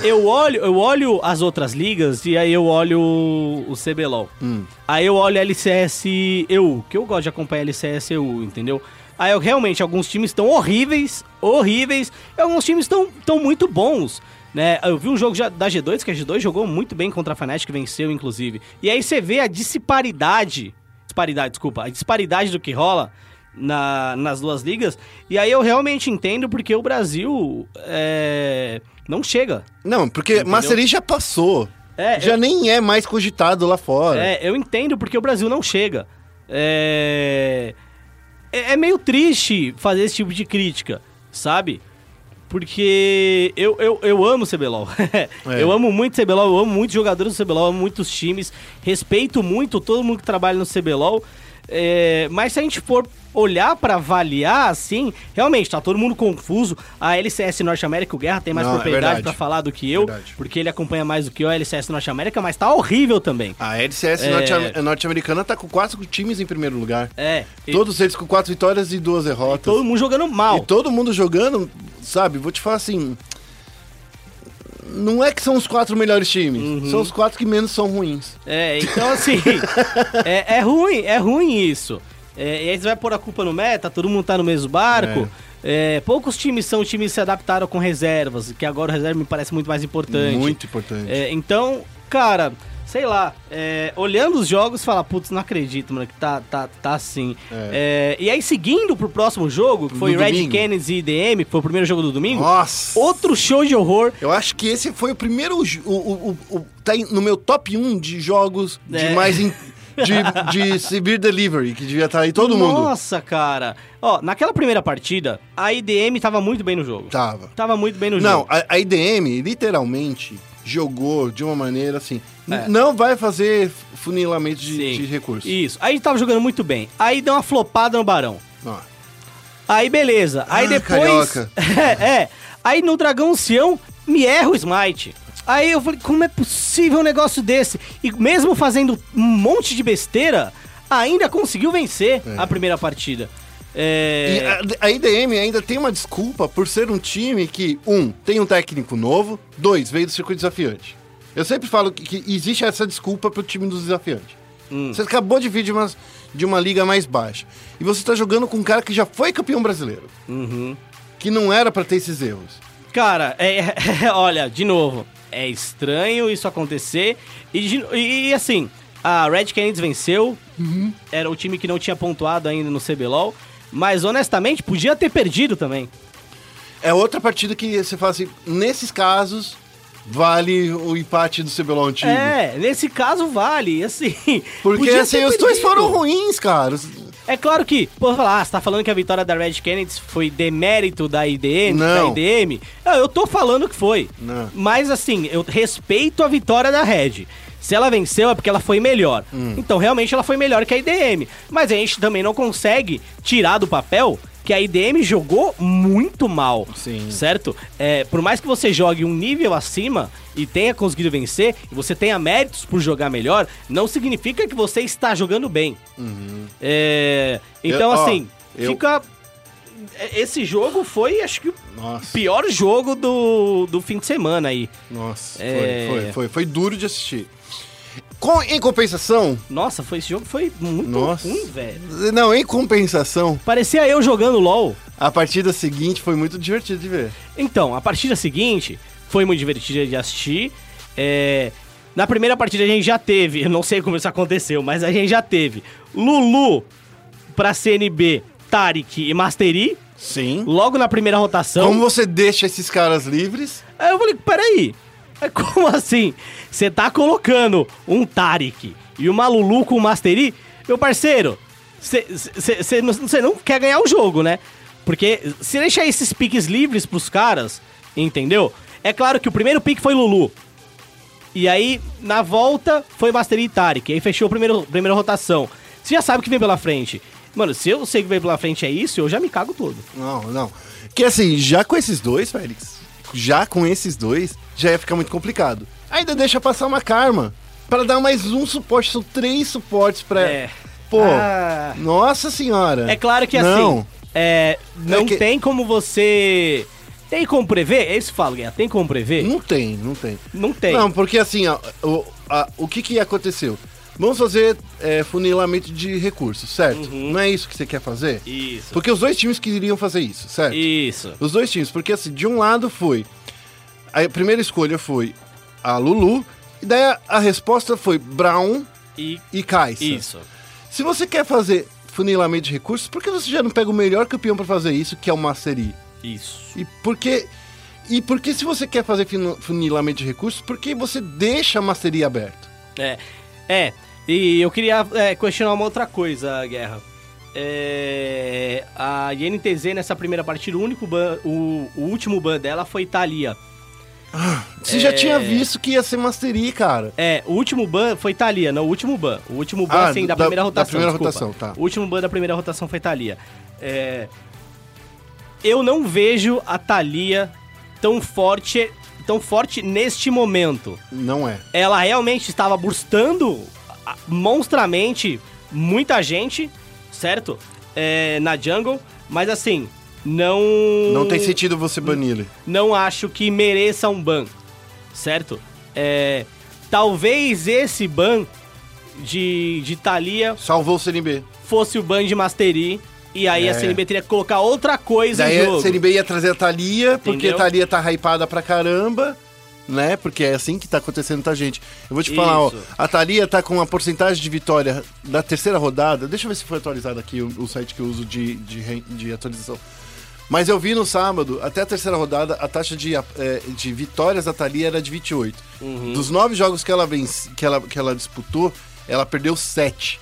eu olho, eu olho as outras ligas e aí eu olho o, CBLOL. Hum. Aí eu olho a LCS EU, que eu gosto de acompanhar a LCS EU, entendeu? Aí eu, realmente, alguns times estão horríveis, horríveis, e alguns times estão tão muito bons. Né? Eu vi um jogo já da G2, que a G2 jogou muito bem contra a Fnatic, venceu, inclusive. E aí você vê a disparidade. Disparidade, desculpa. A disparidade do que rola na- nas duas ligas. E aí eu realmente entendo porque o Brasil é, não chega. Não, porque Entendeu? Mastery já passou. É, já eu- nem é mais cogitado lá fora. É, eu entendo porque o Brasil não chega. É... é é meio triste fazer esse tipo de crítica. sabe? Porque eu, eu, eu amo CBLOL. [laughs] É. Eu amo muito CBLOL, eu amo muitos jogadores do CBLOL, eu amo muitos times, respeito muito todo mundo que trabalha no CBLOL. É, mas se a gente for olhar pra avaliar, assim, realmente tá todo mundo confuso. A LCS Norte América, o Guerra tem mais Não, é propriedade verdade. pra falar do que eu, Verdade. porque ele acompanha mais do que eu a LCS Norte América, mas tá horrível também. A LCS É. norte- norte-americana tá com quatro times em primeiro lugar. É, e Todos eles com quatro vitórias e duas derrotas. todo mundo jogando mal. E todo mundo jogando, sabe? Vou te falar assim. Não é que são os quatro melhores times, Uhum. são os quatro que menos são ruins. É, então assim, [laughs] é, é ruim, é ruim isso. É, e aí você vai pôr a culpa no meta, todo mundo tá no mesmo barco. É, poucos times são times que se adaptaram com reservas, que agora o reserva me parece muito mais importante. Muito importante. É, então, cara, sei lá, é, olhando os jogos, fala, putz, não acredito, mano, que tá, tá, tá assim. É, e aí, seguindo pro próximo jogo, que foi Do Red domingo. Canids e IDM, que foi o primeiro jogo do domingo, Nossa! outro show de horror. Eu acho que esse foi o primeiro. O, o, o, tá no meu top 1 de jogos É. de mais. in- de, de [laughs] Severe Delivery, que devia estar aí todo mundo. Nossa, cara. Ó, naquela primeira partida, a IDM tava muito bem no jogo. Tava. Tava muito bem no Não, jogo. a, a IDM literalmente jogou de uma maneira assim. É. Não vai fazer funilamento de, de recursos. Isso. Aí tava jogando muito bem. Aí deu uma flopada no Barão. Ó. Aí beleza. Aí Ah, depois. [laughs] é, é. Aí no Dragão Sião, me erra o smite. Aí eu falei, como é possível um negócio desse? E mesmo fazendo um monte de besteira, ainda conseguiu vencer a primeira partida. E É. a, a IDM ainda tem uma desculpa por ser um time que, um, tem um técnico novo, dois, veio do circuito desafiante. Eu sempre falo que, que existe essa desculpa pro time dos desafiantes. Hum. Você acabou de vir de uma, de uma liga mais baixa. E você tá jogando com um cara que já foi campeão brasileiro. Uhum. Que não era pra ter esses erros. Cara, é, [laughs] olha, de novo, é estranho isso acontecer. E, de- e, assim, a Red Canids venceu. Era o time que não tinha pontuado ainda no CBLOL. Mas honestamente, podia ter perdido também. É outra partida que você fala assim, nesses casos, vale o empate do CBLOL antigo. É, nesse caso vale, [laughs] assim. Porque assim, os dois foram ruins, cara. É claro que, pô, falar, ah, você tá falando que a vitória da Red Kennedy foi demérito da IDM, Não. da IDM? Não, eu tô falando que foi. Não. Mas assim, eu respeito a vitória da Red. Se ela venceu é porque ela foi melhor. Hum. Então realmente ela foi melhor que a IDM. Mas a gente também não consegue tirar do papel que a IDM jogou muito mal. Sim. Certo? É, por mais que você jogue um nível acima e tenha conseguido vencer, e você tenha méritos por jogar melhor, não significa que você está jogando bem. É, então, Eu- ó, assim, eu- fica. é, Esse jogo foi, acho que, o Nossa. pior jogo do, do fim de semana aí. Nossa, É. foi, foi, foi, foi duro de assistir. Com, em compensação, Nossa, foi, esse jogo foi muito Nossa. ruim, velho. não, em compensação, Parecia eu jogando LOL. a partida seguinte foi muito divertida de ver. Então, a partida seguinte foi muito divertida de assistir. É, na primeira partida a gente já teve, [laughs] eu não sei como isso aconteceu, mas a gente já teve Lulu pra CNB, Tarik e Mastery, Sim. logo na primeira rotação. Como você deixa esses caras livres? Aí eu falei, peraí, [laughs] como assim? Você tá colocando um Tarik e uma Lulu com o Mastery? Meu parceiro, você não, quer ganhar o jogo, né? Porque se deixar esses piques livres pros caras, entendeu? É claro que o primeiro pique foi Lulu. E aí, na volta, foi Mastery e Tarik. Aí fechou a primeira, primeira rotação. Você já sabe o que vem pela frente. Mano, se eu sei que vem pela frente é isso, eu já me cago todo. Não, não. Que assim, já com esses dois, Félix, já com esses dois, já ia ficar muito complicado. Ainda deixa passar uma karma. Pra dar mais um suporte, são três suportes pra. É. Pô, Ah. nossa senhora. É claro que assim, Não. é, não É que- tem como você. Tem como prever? É isso que eu falo, Guerra. Tem como prever? Não tem, não tem. Não tem. Não, porque assim, ó, o, a- o que que aconteceu? Vamos fazer é, funilamento de recursos, certo? Uhum. Não é isso que você quer fazer? Isso. Porque os dois times queriam fazer isso, certo? Isso. Os dois times, porque assim, de um lado foi. A primeira escolha foi a Lulu, e daí a, resposta foi Brown E e Kai'Sa. isso. Se você quer fazer funilamento de recursos, por que você já não pega o melhor campeão pra fazer isso, que é o Mastery? Isso. E por que. E porque se você quer fazer funilamento de recursos, por que você deixa a Mastery aberto? É. É. E eu queria é, questionar uma outra coisa, Guerra. é, a INTZ nessa primeira partida, o único ban, o, o último ban dela foi Thalia. Você já tinha visto que ia ser Mastery, cara. É, o último ban foi Thalia, não, o último ban. O último ban, Ah, assim, da, da- primeira da rotação. primeira desculpa. rotação, tá. O último ban da primeira rotação foi Thalia. É, eu não vejo a Thalia tão forte, tão forte neste momento. Não é. Ela realmente estava burstando ah, monstramente muita gente, certo? É, na jungle, mas assim, não. Não tem sentido você banir ele. Não acho que mereça um ban, certo? É, talvez esse ban de, de Thalia Salvou o CNB. fosse o ban de Mastery. E aí É. a CNB teria que colocar outra coisa Daí em a jogo. CNB ia trazer a Thalia, porque Entendeu? a Thalia tá hypada pra caramba, né? Porque é assim que tá acontecendo, tá, gente? Eu vou te falar, ó. A Thalia tá com uma porcentagem de vitória da terceira rodada. Deixa eu ver se foi atualizado aqui o, o site que eu uso de, de, de atualização. Mas eu vi no sábado, até a terceira rodada, a taxa de, eh, de vitórias da Thalia era de 28. Uhum. Dos nove jogos que ela, venci, que, ela, que ela disputou, ela perdeu sete.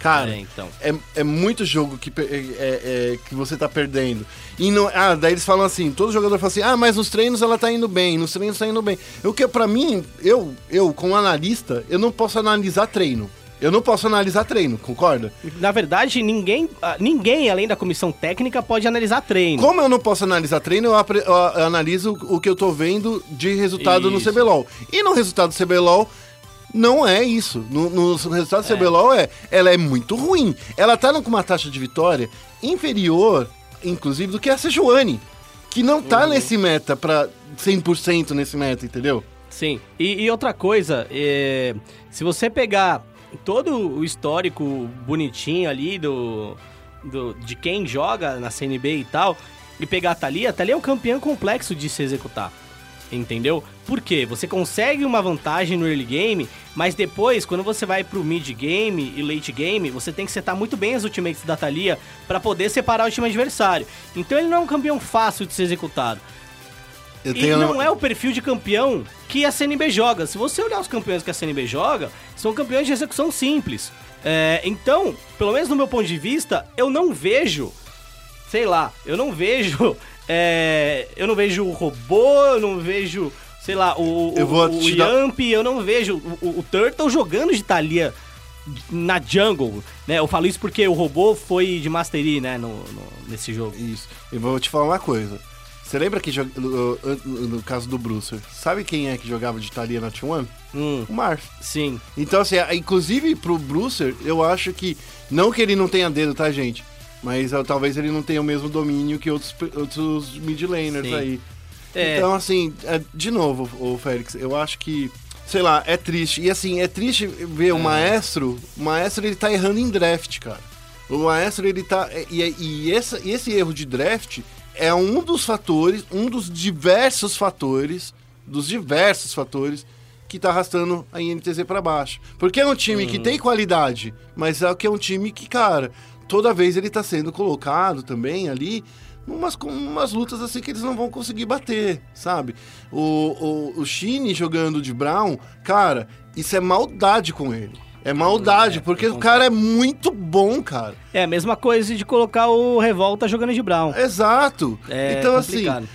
Cara, É, então. é, é muito jogo que, pe- é, é- que você tá perdendo. E não, ah, daí eles falam assim, todo jogador fala assim, ah, mas nos treinos ela tá indo bem, nos treinos tá indo bem. O que pra mim, eu, eu como analista, eu não posso analisar treino. Eu não posso analisar treino, concorda? Na verdade, ninguém, ah, ninguém além da comissão técnica pode analisar treino. Como eu não posso analisar treino, eu, apre- eu analiso o que eu tô vendo de resultado no Isso. CBLOL. E no resultado do CBLOL, não é isso. No, no resultado do É. CBLOL, é, ela é muito ruim. Ela tá com uma taxa de vitória inferior, inclusive, do que a Sejuani. Que não tá Uhum. nesse meta pra 100% nesse meta, entendeu? Sim. E, e outra coisa, é, se você pegar todo o histórico bonitinho ali do, do- de quem joga na CNB e tal, e pegar a Thalia, a Thalia é um campeão complexo de se executar. Entendeu? Por quê? Você consegue uma vantagem no early game, mas depois, quando você vai pro mid game e late game, você tem que setar muito bem as ultimates da Thalia pra poder separar o time adversário. Então ele não é um campeão fácil de ser executado. Eu E não é o perfil de campeão que a CNB joga. Se você olhar os campeões que a CNB joga, são campeões de execução simples. É, então, pelo menos no meu ponto de vista, eu não vejo, sei lá, eu não [laughs] vejo, é, eu não vejo o robô, eu não vejo, sei lá, o, Eu o, o te dar- Yamp, eu não vejo o, o, Turtle jogando de Thalia na jungle, né? Eu falo isso porque o robô foi de Mastery, né, no, no- nesse jogo. Isso. Eu vou te falar uma coisa. Você lembra que no, no- caso do Brucer, sabe quem é que jogava de Thalia na T1? Hum, O Marth. sim. Então, assim, inclusive pro Brucer, eu acho que. Não que ele não tenha dedo, tá, gente? Mas ó, talvez ele não tenha o mesmo domínio que outros, outros mid laners Sim. aí. É. Então, assim, é, de novo, o Félix, eu acho que. Sei lá, é triste. E assim, é triste ver É. o maestro. O maestro ele tá errando em draft, cara. O maestro ele tá. E, e essa, e esse erro de draft é um dos fatores, um dos diversos fatores, dos diversos fatores que tá arrastando a INTZ pra baixo. Porque é um time Uhum. que tem qualidade, mas é que é um time que, cara, toda vez ele tá sendo colocado também ali umas, umas lutas assim que eles não vão conseguir bater, sabe? O, o, o Shine jogando de Brown, cara, isso é maldade com ele. É maldade, é, porque eu o cara é muito bom, cara. É a mesma coisa de colocar o Revolta jogando de Brown. Exato. É então, complicado.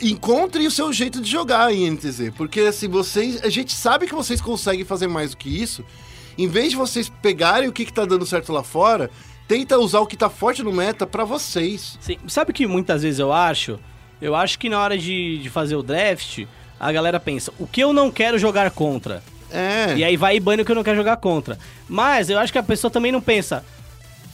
assim, encontre o seu jeito de jogar em NTZ. Porque, assim, vocês. A gente sabe que vocês conseguem fazer mais do que isso. Em vez de vocês pegarem o que, que tá dando certo lá fora, tenta usar o que tá forte no meta pra vocês. Sim, sabe o que muitas vezes eu acho? Eu acho que na hora de, de fazer o draft, a galera pensa, o que eu não quero jogar contra? É. E aí vai e bane o que eu não quero jogar contra. Mas eu acho que a pessoa também não pensa,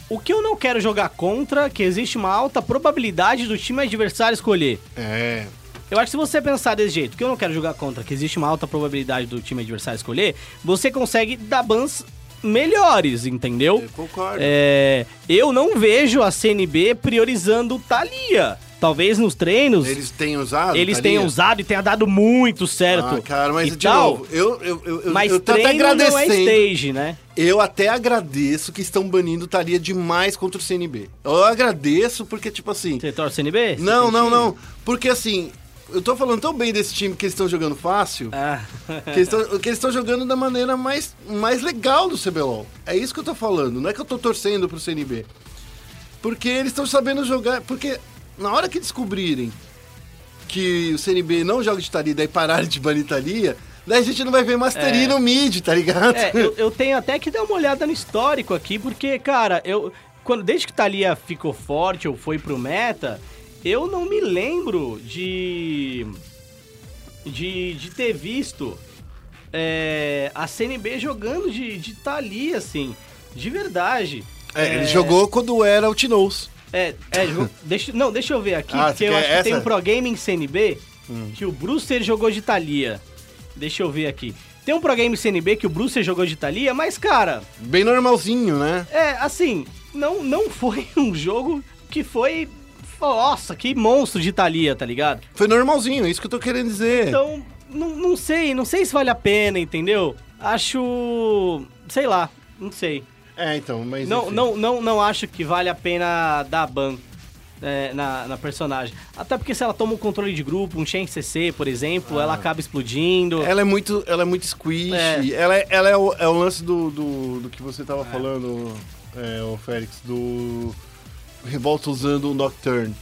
o que eu não quero jogar contra, que existe uma alta probabilidade do time adversário escolher. É. Eu acho que se você pensar desse jeito, que eu não quero jogar contra, que existe uma alta probabilidade do time adversário escolher, você consegue dar bans melhores, entendeu? Eu concordo. É, eu não vejo a CNB priorizando Thalia. Talvez nos treinos eles, Eles têm usado. Thalia? tenham usado e tenha dado muito certo. Ah, cara, mas e de tal, novo, eu, eu, eu, Mas eu tô até treino não é agradecendo. stage, né? Eu até agradeço que estão banindo Thalia demais contra o CNB. Eu agradeço porque, tipo assim. Você torce CNB? Não, não, não. Porque assim, eu tô falando tão bem desse time que eles estão jogando fácil, Ah, que eles estão jogando da maneira mais, mais legal do CBLOL. É isso que eu tô falando, não é que eu tô torcendo pro CNB. Porque eles estão sabendo jogar. Porque na hora que descobrirem que o CNB não joga de Thalia, daí pararem de banir Thalia, daí a gente não vai ver Mastery É. no mid, tá ligado? É, eu, eu tenho até que dar uma olhada no histórico aqui, porque, cara, eu. Quando, desde que Thalia ficou forte ou foi pro meta, eu não me lembro de. de, de ter visto é, a CNB jogando de, de Thalia, assim. De verdade. É, ele jogou quando era o Tinoz. É, é, [laughs] deixa, não, deixa eu ver aqui, Ah, porque eu acho que tem essa? Hum. um Pro Gaming CNB que o Brewster jogou de Thalia. Deixa eu ver aqui. Tem um Pro Game CNB que o Brewster jogou de Thalia, mas, cara, Bem normalzinho, né? é, assim, não, não [laughs] foi um jogo que foi. Nossa, que monstro de Thalia, tá ligado? Foi normalzinho, é isso que eu tô querendo dizer. Então, não, não sei, não sei se vale a pena, entendeu? Acho. sei lá, não sei. É, então, mas. Não, enfim. não, não, não acho que vale a pena dar ban é, na, na personagem. Até porque se ela toma um controle de grupo, um Shen CC, por exemplo, ela acaba explodindo. Ela é muito, ela é muito squish. É. Ela, é, ela é, o, é o lance do, do, do que você tava falando, é, o Félix, do Revolta usando o Nocturne.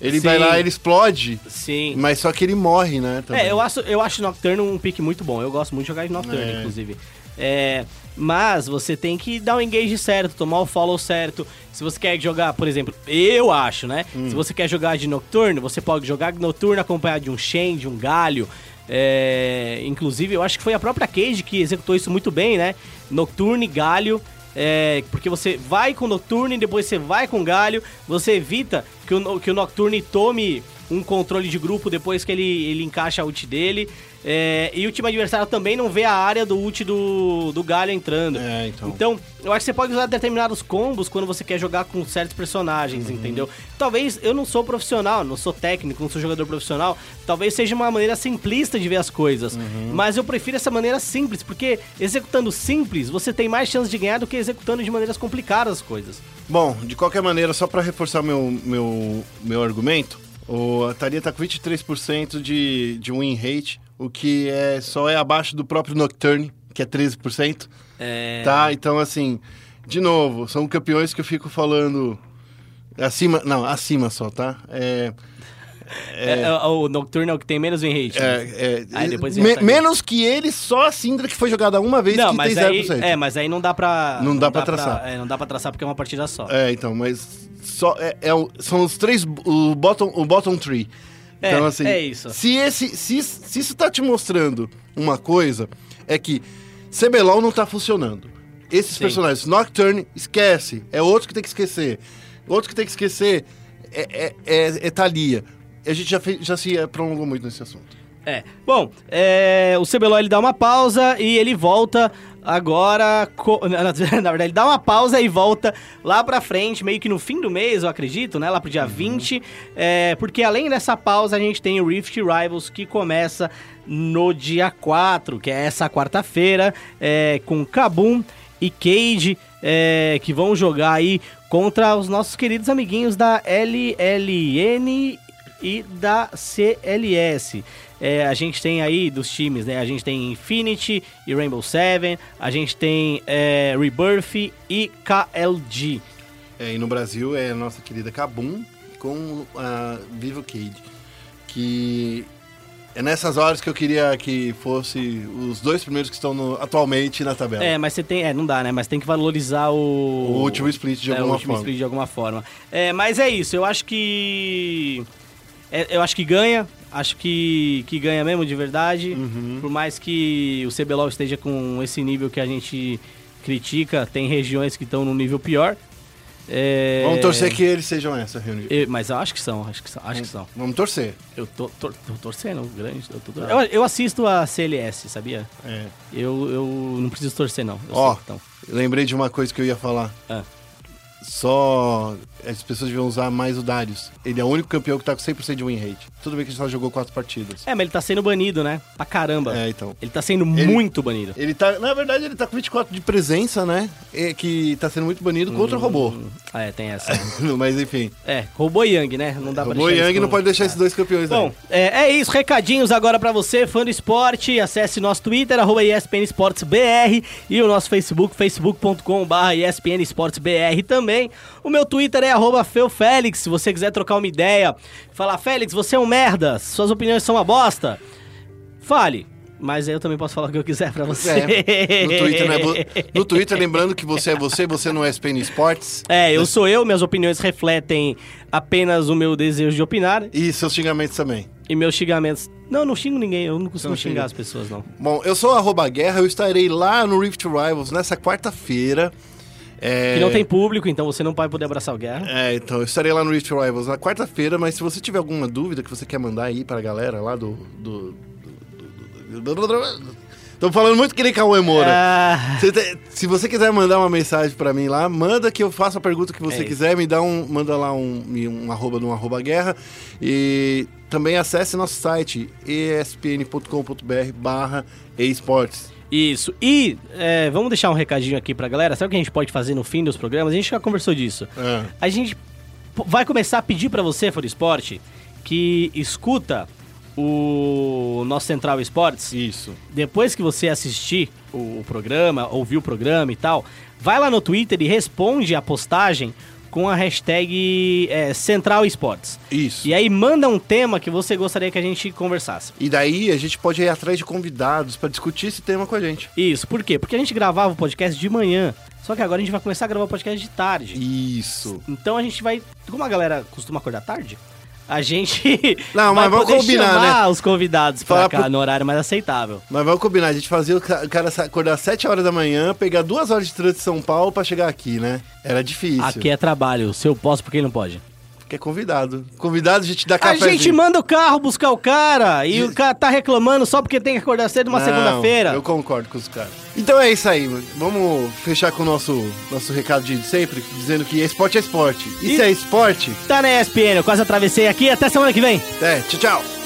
Ele Sim. vai lá, ele explode, Sim. mas só que ele morre, né? também. É, eu acho, eu acho Nocturne um pick muito bom. Eu gosto muito de jogar de Nocturne, É. inclusive. É, mas você tem que dar o engage certo, tomar o follow certo. Se você quer jogar, por exemplo, eu acho, né? Hum. Se você quer jogar de Nocturne, você pode jogar de Nocturne acompanhado de um Shen, de um Galho. É, inclusive, eu acho que foi a própria Cage que executou isso muito bem, né? Nocturne, Galho. É, porque você vai com Nocturne, depois você vai com Galho, você evita que o, que o Nocturne tome um controle de grupo depois que ele, ele encaixa a ult dele. É, e o time adversário também não vê a área do ult do, do Galho entrando. É, então. Então, eu acho que você pode usar determinados combos quando você quer jogar com certos personagens, Uhum. entendeu? Talvez eu não sou profissional, não sou técnico, não sou jogador profissional. Talvez seja uma maneira simplista de ver as coisas. Uhum. Mas eu prefiro essa maneira simples, porque executando simples, você tem mais chance de ganhar do que executando de maneiras complicadas as coisas. Bom, de qualquer maneira, só pra reforçar meu, meu, meu argumento, o a Thalia tá com 23% de, de win rate, o que é, só é abaixo do próprio Nocturne, que é 13%. É. Tá? Então, assim, de novo, são campeões que eu fico falando acima, não, acima só, tá? É, É, é, o Nocturne é o que tem menos win rate. né? é, é, Aí depois me- menos que ele, só a Syndra que foi jogada uma vez Não, que mas tem aí, 0%. é, mas aí não dá pra. Não dá pra traçar. é, não dá pra traçar porque é uma partida só. É, então, mas só é, é são os três o bottom o bottom tree. É, Então assim, é isso. Se esse se, se isso tá te mostrando uma coisa é que CBLOL não tá funcionando. Esses Sim. personagens Nocturne esquece, é outro que tem que esquecer. Outro que tem que esquecer é é, é, é Thalia. A gente já fez, já se prolongou muito nesse assunto. É. Bom, é, o CBLOL ele dá uma pausa e ele volta agora. co- [laughs] Na verdade, ele dá uma pausa e volta lá pra frente, meio que no fim do mês, eu acredito, né? Lá pro dia 20. é, porque além dessa pausa, a gente tem o Rift Rivals que começa no dia 4, que é essa quarta-feira, é, com Kabum e Cage, é, que vão jogar aí contra os nossos queridos amiguinhos da LLN e da CLS. É, a gente tem aí dos times, né? A gente tem Infinity e Rainbow Seven, a gente tem é, Rebirth e KLG. É, e no Brasil é a nossa querida Kabum com a Vivo Cade. Que é nessas horas que eu queria que fosse os dois primeiros que estão no- atualmente na tabela. É, mas você tem. É, não dá, né? Mas tem que valorizar o. O último split de é, alguma o último forma. split de alguma forma. É, mas é isso, eu acho que. É, eu acho que ganha. Acho que, que ganha mesmo de verdade. Uhum. Por mais que o CBLOL esteja com esse nível que a gente critica, tem regiões que estão no nível pior. É, Vamos torcer que eles sejam essa reunião. eu- mas eu acho que são, acho que são, acho que são. Vamos torcer. Eu tô, tor- tô torcendo, grande. Eu, tô tor- eu, eu assisto a CLS, sabia? É. Eu, eu não preciso torcer, não. Ó. sei que tão. Lembrei de uma coisa que eu ia falar. Ah. Só as pessoas deviam usar mais o Darius. Ele é o único campeão que tá com 100% de win rate. Tudo bem que ele só jogou quatro partidas. É, mas ele tá sendo banido, né? Pra caramba. É, então. Ele tá sendo Ele- muito banido. Ele tá, na verdade, ele tá com 24 de presença, né? É, que tá sendo muito banido contra o robô. Ah, é, tem essa. [laughs] Mas enfim. é, roubou Yang, né? Não dá pra Robô e deixar Yang isso não pode deixar esses dois campeões Bom, aí. é, é isso. Recadinhos agora pra você, fã do esporte. Acesse nosso Twitter, arroba ESPN Esportes BR e o nosso Facebook, facebook.com.br ESPN Esportes BR também. O meu Twitter é arroba feufélix, se você quiser trocar uma ideia. Falar, Félix, você é um merda, suas opiniões são uma bosta. Fale. Mas aí eu também posso falar o que eu quiser pra você. É, no, Twitter, é vo- no Twitter, lembrando que você é você, você não é SPN Sports. É, eu sou eu, minhas opiniões refletem apenas o meu desejo de opinar E seus xingamentos também. e meus xingamentos. Não, eu não xingo ninguém, eu não costumo não xingar xinga. as pessoas, não. Bom, eu sou arroba guerra, eu estarei lá no Rift Rivals nessa quarta-feira. É... Que não tem público, então você não vai poder abraçar o guerra. É, então, eu estarei lá no Rift Rivals na quarta-feira, mas se você tiver alguma dúvida que você quer mandar aí pra galera lá do. do, do, do, do, Tô falando muito que nem Cauê Moura. Ah, Você te- se você quiser mandar uma mensagem pra mim lá, manda que eu faço a pergunta que você É quiser, me dá um, manda lá um, um arroba no arroba guerra e também acesse nosso site espn.com.br barra esportes. Isso. E é, vamos deixar um recadinho aqui pra galera. Sabe o que a gente pode fazer no fim dos programas? A gente já conversou disso. Ah. A gente vai começar a pedir pra você, For Esporte, que escuta o nosso Central Esportes. Isso. Depois que você assistir o programa, ouvir o programa e tal, vai lá no Twitter e responde a postagem com a hashtag é, Central Esportes. Isso. E aí manda um tema que você gostaria que a gente conversasse. E daí a gente pode ir atrás de convidados pra discutir esse tema com a gente. Isso, por quê? Porque a gente gravava o podcast de manhã, só que agora a gente vai começar a gravar o podcast de tarde. Isso. Então a gente vai. Como a galera costuma acordar tarde, a gente. [laughs] Não, vai mas vamos poder combinar, chamar os convidados pra Falar cá pro- no horário mais aceitável. Mas vamos combinar, a gente fazia o ca- o cara sa- acordar às 7 horas da manhã, pegar duas horas de trânsito de São Paulo pra chegar aqui, né? Era difícil. Aqui é trabalho, se eu posso, por quem não pode? Porque é convidado. Convidado a gente dá A café. gente manda o carro buscar o cara e o cara tá reclamando só porque tem que acordar cedo numa segunda-feira. Eu concordo com os caras. Então é isso aí, mano. vamos fechar com o nosso, nosso recado de sempre, dizendo que esporte é esporte. E, E- é esporte, Tá na ESPN, eu quase atravessei aqui. Até semana que vem. é, tchau, tchau.